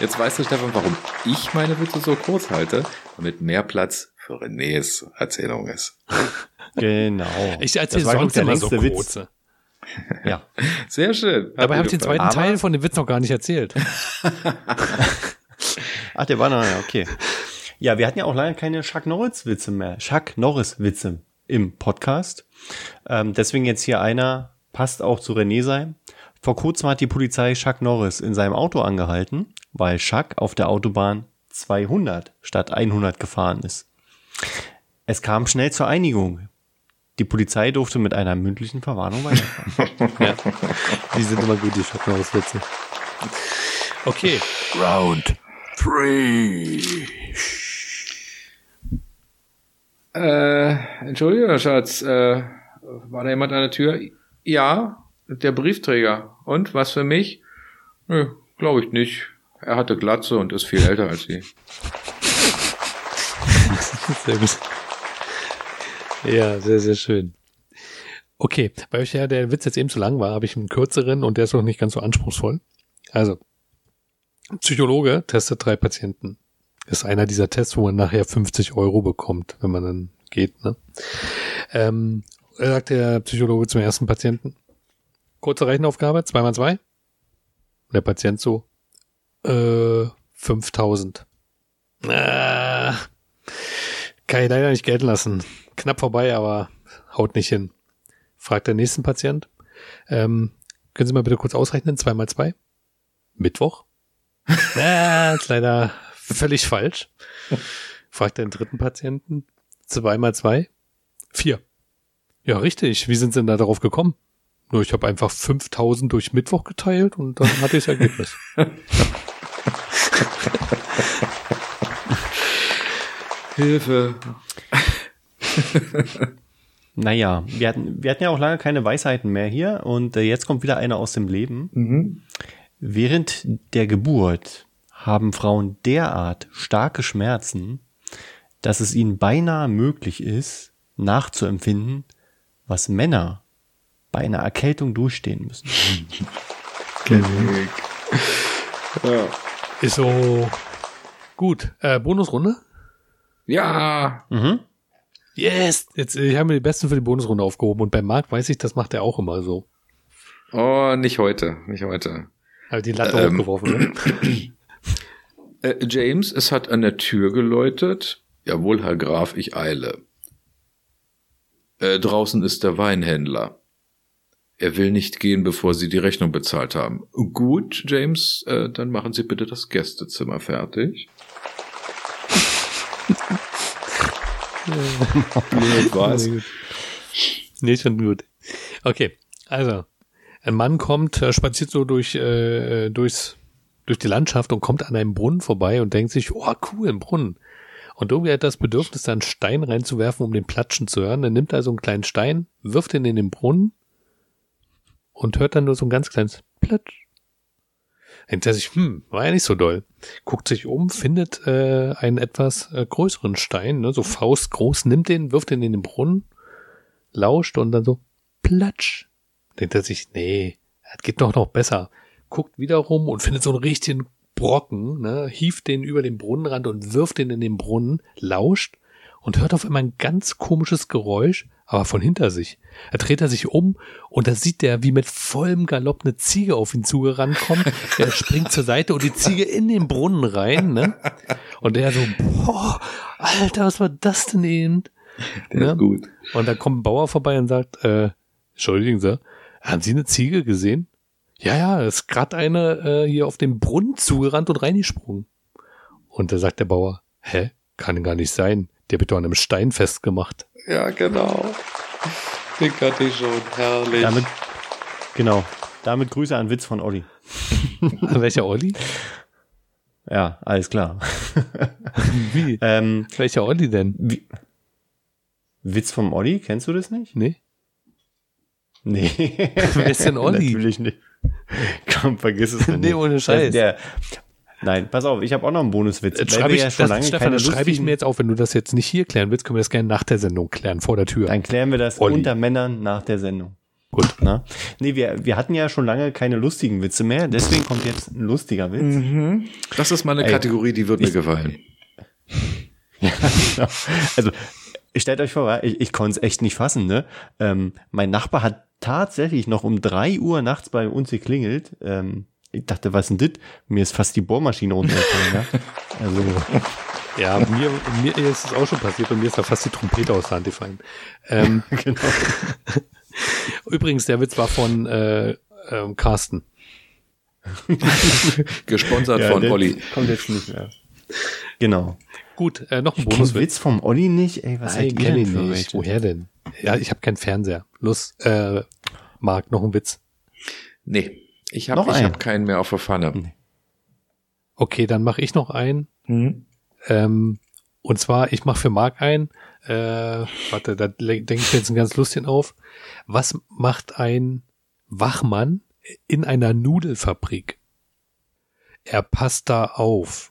Jetzt weißt du, Stefan, warum ich meine Witze so kurz halte, damit mehr Platz für Renés Erzählung ist. <laughs> Genau. Ich erzähle Das war sonst der immer so längste Witz. kurze. <laughs> Ja. Sehr schön. Dabei habe ich den zweiten Aber- Teil von dem Witz noch gar nicht erzählt. Ach, der war noch, ja, okay. Ja, wir hatten ja auch leider keine Chuck Norris-Witze mehr. Chuck Norris-Witze im Podcast. Ähm, deswegen jetzt hier einer, passt auch zu René sein. Vor kurzem hat die Polizei Chuck Norris in seinem Auto angehalten, weil Chuck auf der Autobahn 200 statt 100 gefahren ist. Es kam schnell zur Einigung. Die Polizei durfte mit einer mündlichen Verwarnung weiterfahren. <laughs> ja. Die sind immer gut, die Schockhauswitze. Okay. Round three. Äh, Entschuldigung, Schatz, äh, war da jemand an der Tür? Ja, der Briefträger. Und, was für mich? Nö, glaube ich nicht. Er hatte Glatze und ist viel älter als sie. <laughs> Sehr gut. Ja, sehr, sehr schön. Okay, weil euch ja der Witz jetzt eben zu lang war, habe ich einen kürzeren und der ist auch nicht ganz so anspruchsvoll. Also, Psychologe testet drei Patienten. Ist einer dieser Tests, wo man nachher 50 Euro bekommt, wenn man dann geht. Ne? Ähm, sagt der Psychologe zum ersten Patienten. Kurze Rechenaufgabe, zwei mal zwei. Und der Patient so, äh, 5000. Ah, kann ich leider nicht gelten lassen. Knapp vorbei, aber haut nicht hin. Fragt der nächsten Patient. Ähm, können Sie mal bitte kurz ausrechnen? Zwei mal zwei? Mittwoch? <laughs> ah, ist leider völlig falsch. Fragt den dritten Patienten. Zwei mal zwei? Vier. Ja, richtig. Wie sind Sie denn da darauf gekommen? Nur ich habe einfach 5000 durch Mittwoch geteilt und dann hatte ich das Ergebnis. <laughs> Hilfe. <laughs> Naja, wir hatten, wir hatten ja auch lange keine Weisheiten mehr hier und äh, jetzt kommt wieder einer aus dem Leben. Mhm. Während der Geburt haben Frauen derart starke Schmerzen, dass es ihnen beinahe möglich ist, nachzuempfinden, was Männer bei einer Erkältung durchstehen müssen. <laughs> Ja. Ist so gut. Äh, Bonusrunde? ja. Mhm. Yes! Jetzt ich habe mir die besten für die Bonusrunde aufgehoben und bei Marc weiß ich, das macht er auch immer so. Oh, nicht heute, nicht heute. Halt die Latte Ähm. hochgeworfen. Ne? <clears throat> Äh, James, es hat an der Tür geläutet. Jawohl, Herr Graf, ich eile. Äh, draußen ist der Weinhändler. Er will nicht gehen, bevor Sie die Rechnung bezahlt haben. Gut, James, äh, dann machen Sie bitte das Gästezimmer fertig. <laughs> Blöd war's. Nee, schon gut. Okay, also ein Mann kommt, äh, spaziert so durch äh, äh, durchs durch die Landschaft und kommt an einem Brunnen vorbei und denkt sich, oh cool, ein Brunnen. Und irgendwie hat das Bedürfnis, da einen Stein reinzuwerfen, um den Platschen zu hören. Dann nimmt er so einen kleinen Stein, wirft ihn in den Brunnen und hört dann nur so ein ganz kleines Platsch. Denkt er sich, hm, war ja nicht so doll. Guckt sich um, findet äh, einen etwas äh, größeren Stein, ne, so faustgroß, nimmt den, wirft den in den Brunnen, lauscht und dann so platsch. Denkt er sich, nee, das geht doch noch besser. Guckt wieder rum und findet so einen richtigen Brocken, ne, hieft den über den Brunnenrand und wirft den in den Brunnen, lauscht und hört auf einmal ein ganz komisches Geräusch, aber von hinter sich. Er dreht er sich um und da sieht der, wie mit vollem Galopp eine Ziege auf ihn zugerannt kommt. Er <laughs> springt zur Seite und die Ziege in den Brunnen rein, ne? Und der so, boah, Alter, was war das denn eben? Der Ja. ist gut. Und da kommt ein Bauer vorbei und sagt, äh, entschuldigen Sie, haben Sie eine Ziege gesehen? Ja, ja, ist gerade eine äh, hier auf den Brunnen zugerannt und reingesprungen. Und da sagt der Bauer, hä? Kann gar nicht sein. Der wird doch an einem Stein festgemacht. Ja, genau. Den hatte ich schon. Herrlich. Damit, genau. Damit Grüße an Witz von Olli. <laughs> Welcher Olli? Ja, alles klar. <laughs> Wie? ähm, Welcher Olli denn? wie, Witz vom Olli, kennst du das nicht? Nee? Nee. <laughs> Wer ist denn Olli? Natürlich nicht. <laughs> Komm, vergiss es Nee, ohne Scheiß. Der, nein, pass auf, ich habe auch noch einen Bonuswitz. Jetzt Weil schreibe wir ich, ja schon das, lange Stefan, keine das schreibe ich lustigen- mir jetzt auf. Wenn du das jetzt nicht hier klären willst, können wir das gerne nach der Sendung klären, vor der Tür. Dann klären wir das Olli. unter Männern nach der Sendung. Gut. Na? Nee, wir, wir hatten ja schon lange keine lustigen Witze mehr, deswegen kommt jetzt ein lustiger Witz. Das ist mal eine Ey, Kategorie, die wird mir gefallen. <laughs> Genau. Also, stellt euch vor, ich, ich konnte es echt nicht fassen, ne? Ähm, mein Nachbar hat tatsächlich noch um drei Uhr nachts bei uns geklingelt. Ähm, ich dachte, was ist denn das? Mir ist fast die Bohrmaschine runtergefallen, ja? <laughs> Also, Ja, mir, mir ist es auch schon passiert und mir ist da fast die Trompete aus der Hand gefallen. Ähm, <laughs> genau. <laughs> übrigens, der Witz war von äh, ähm, Carsten. Gesponsert Ja, von Olli. Kommt jetzt nicht mehr. Genau. Gut, äh, noch ein Bonuswitz. Witz vom Olli nicht? Ey, was Nein, seid ihr kenn denn ich für nicht. Woher denn? Ja, ich habe keinen Fernseher. Los, äh, Marc, noch ein Witz. Nee, ich habe einen? hab keinen mehr auf der Pfanne. Okay, dann mache ich noch einen. Mhm. Ähm, und zwar, ich mache für Marc ein. Äh, warte, da denke ich mir jetzt einen ganz lustigen auf. Was macht ein Wachmann in einer Nudelfabrik? Er passt da auf.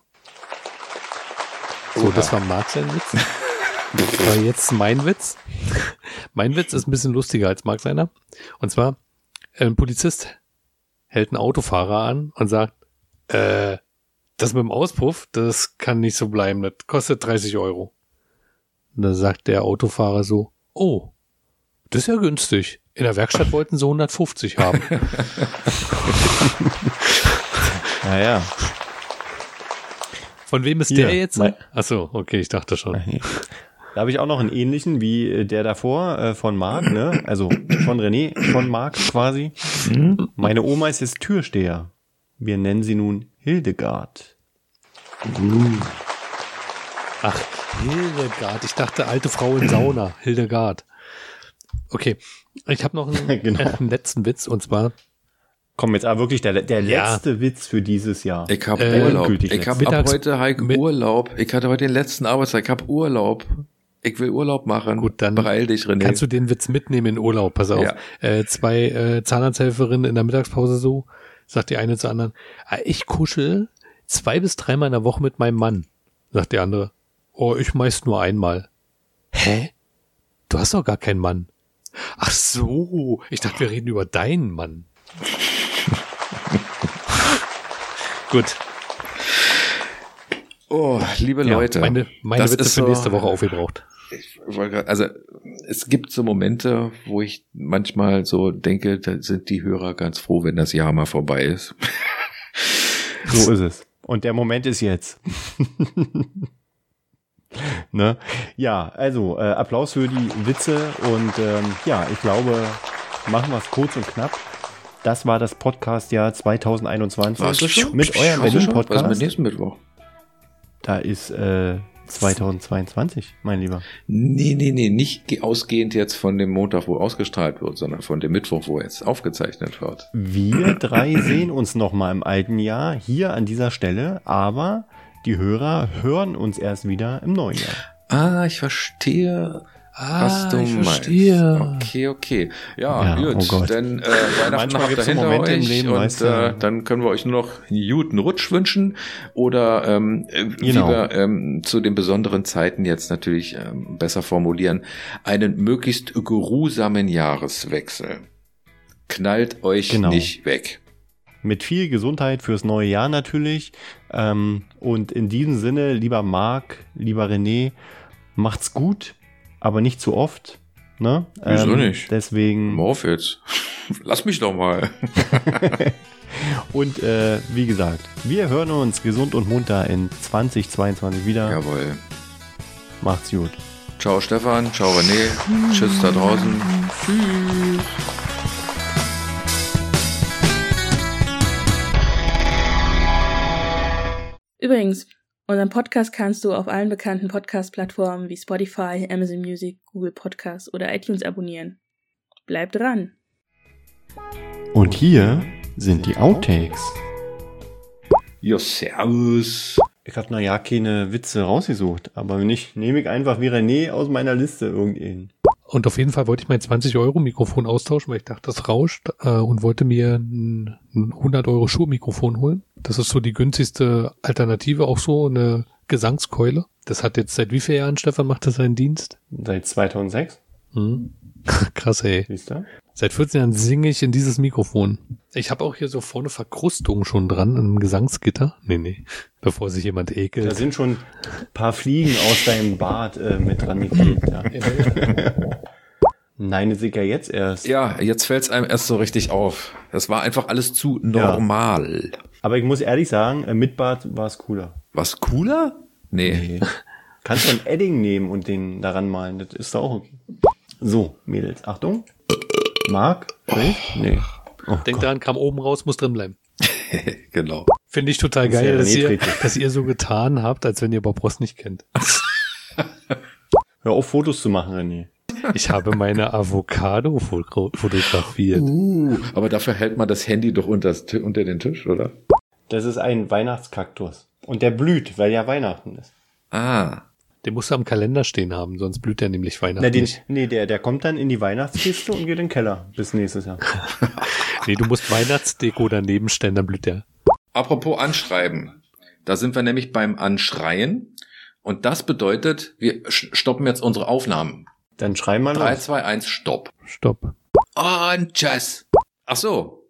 So, das war Marc sein Witz. <laughs> Aber jetzt mein Witz. Mein Witz ist ein bisschen lustiger als Marc seiner. Und zwar, ein Polizist hält einen Autofahrer an und sagt, äh, das mit dem Auspuff, das kann nicht so bleiben, das kostet 30 Euro. Und da sagt der Autofahrer so, oh, das ist ja günstig. In der Werkstatt wollten sie 150 haben. <laughs> Naja. Von wem ist Hier, der jetzt? mein- Ach so, okay, ich dachte schon. Da habe ich auch noch einen ähnlichen wie äh, der davor äh, von Marc, ne? Also von René, von Marc quasi. Meine Oma ist jetzt Türsteher. Wir nennen sie nun Hildegard. Ach, Hildegard. Ich dachte, alte Frau in Sauna. Hildegard. Okay, ich habe noch einen, <laughs> Genau. äh, <laughs> einen letzten Witz und zwar Komm, jetzt aber wirklich der, der Ja. letzte Witz für dieses Jahr. Ich hab Äh, Urlaub. Ich hab letzt- ab Mittags- heute Heik mit- Urlaub. Ich hatte heute den letzten Arbeitstag. Ich hab Urlaub. Ich will Urlaub machen. Gut, dann Beeil dich, René. kannst du den Witz mitnehmen in Urlaub. Pass auf. Ja. Äh, zwei äh, Zahnarzthelferinnen in der Mittagspause so, sagt die eine zur anderen, ah, ich kuschel zwei bis dreimal in der Woche mit meinem Mann. Sagt die andere, oh, ich meist nur einmal. Hä? Du hast doch gar keinen Mann. Ach so, ich dachte, wir reden über deinen Mann. Gut, oh, liebe ja, Leute. meine, meine das Witze ist für so- nächste Woche aufgebraucht. grad, also es gibt so Momente, wo ich manchmal so denke, da sind die Hörer ganz froh, wenn das Jahr mal vorbei ist. So ist es. Und der Moment ist jetzt. <laughs> ne? Ja, also äh, Applaus für die Witze und ähm, ja, ich glaube, machen wir es kurz und knapp. Das war das Podcast-Jahr 2021 Warst du schon? mit eurem schon? Was ist Berlin-Podcast. mit nächsten Mittwoch? Da ist äh, 2022, mein Lieber. Nee, nee, nee, nicht ge- ausgehend jetzt von dem Montag, wo ausgestrahlt wird, sondern von dem Mittwoch, wo jetzt aufgezeichnet wird. Wir <clears throat> drei sehen uns noch mal im alten Jahr hier an dieser Stelle, aber die Hörer hören uns erst wieder im neuen Jahr. Ah, ich verstehe, was du Ah, ich meinst. verstehe. Okay, okay. Ja, Ja, gut. oh. Dann äh, Weihnachten habt ihr hinter Momente im euch Leben, und äh, dann können wir euch nur noch einen guten Rutsch wünschen oder ähm, äh, wie Genau. wir ähm, zu den besonderen Zeiten jetzt natürlich ähm, besser formulieren, einen möglichst geruhsamen Jahreswechsel. Knallt euch Genau. nicht weg. Mit viel Gesundheit fürs neue Jahr natürlich. Ähm, und in diesem Sinne, lieber Marc, lieber René, macht's gut, aber nicht zu oft. Ne? Wieso nicht? Deswegen. Auf jetzt. <laughs> Lass mich doch mal. <laughs> Und äh, wie gesagt, wir hören uns gesund und munter in 2022 wieder. Jawohl. Macht's gut. Ciao Stefan, ciao René, tschüss da draußen. Übrigens, unseren Podcast kannst du auf allen bekannten Podcast-Plattformen wie Spotify, Amazon Music, Google Podcasts oder iTunes abonnieren. Bleib dran! Und hier sind die Outtakes. Ja, servus. Ich habe na ja keine Witze rausgesucht, aber wenn nicht, nehme ich einfach wie René aus meiner Liste irgendeinen. Und auf jeden Fall wollte ich mein 20 Euro Mikrofon austauschen, weil ich dachte, das rauscht äh, und wollte mir ein, ein 100 Euro Schuhmikrofon holen. Das ist so die günstigste Alternative, auch so eine Gesangskeule. Das hat jetzt seit wie vielen Jahren, Stefan, macht das seinen Dienst? Seit 2006, Hm. <laughs> Krass, ey. siehst du? Seit 14 Jahren singe ich in dieses Mikrofon. Ich habe auch hier so vorne Verkrustungen schon dran im Gesangsgitter. Nee, nee. Bevor sich jemand Da ekelt. sind schon ein paar Fliegen aus deinem Bart äh, mit dran geklebt. <laughs> Ja. Nein, das sehe ich ja jetzt erst. Ja, jetzt fällt's einem erst so richtig auf. Das war einfach alles zu normal. Aber ich muss ehrlich sagen, äh, mit Bart war es cooler. Was cooler? Nee. Kannst du ein Edding nehmen und den daran malen, das ist doch auch okay. So, Mädels, Achtung. Marc, schläft? Nee. Oh Denk Gott. daran, kam oben raus, muss drin bleiben. <laughs> genau. Finde ich total Das ist geil, dass ihr, <laughs> dass ihr so getan habt, als wenn ihr Bob Ross nicht kennt. <laughs> Hör auf, Fotos zu machen, René. Ich habe meine Avocado foto- fotografiert. Uh, aber dafür hält man das Handy doch unter, unter den Tisch, oder? Das ist ein Weihnachtskaktus. Und der blüht, weil ja Weihnachten ist. Ah. Den musst du am Kalender stehen haben, sonst blüht er nämlich Weihnachten Na, den, nicht. nee, der, der kommt dann in die Weihnachtskiste und geht in den Keller bis nächstes Jahr. <laughs> Nee, du musst Weihnachtsdeko daneben stellen, dann blüht der. Apropos Anschreiben. Da sind wir nämlich beim Anschreien. Und das bedeutet, wir stoppen jetzt unsere Aufnahmen. Dann schrei mal 3, los. 2, 1, stopp. Stopp. Und tschüss. Ach so.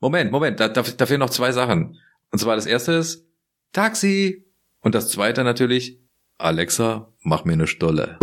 Moment, Moment, da, da, da fehlen noch zwei Sachen. Und zwar das erste ist Taxi. Und das zweite natürlich, Alexa, mach mir eine Stolle.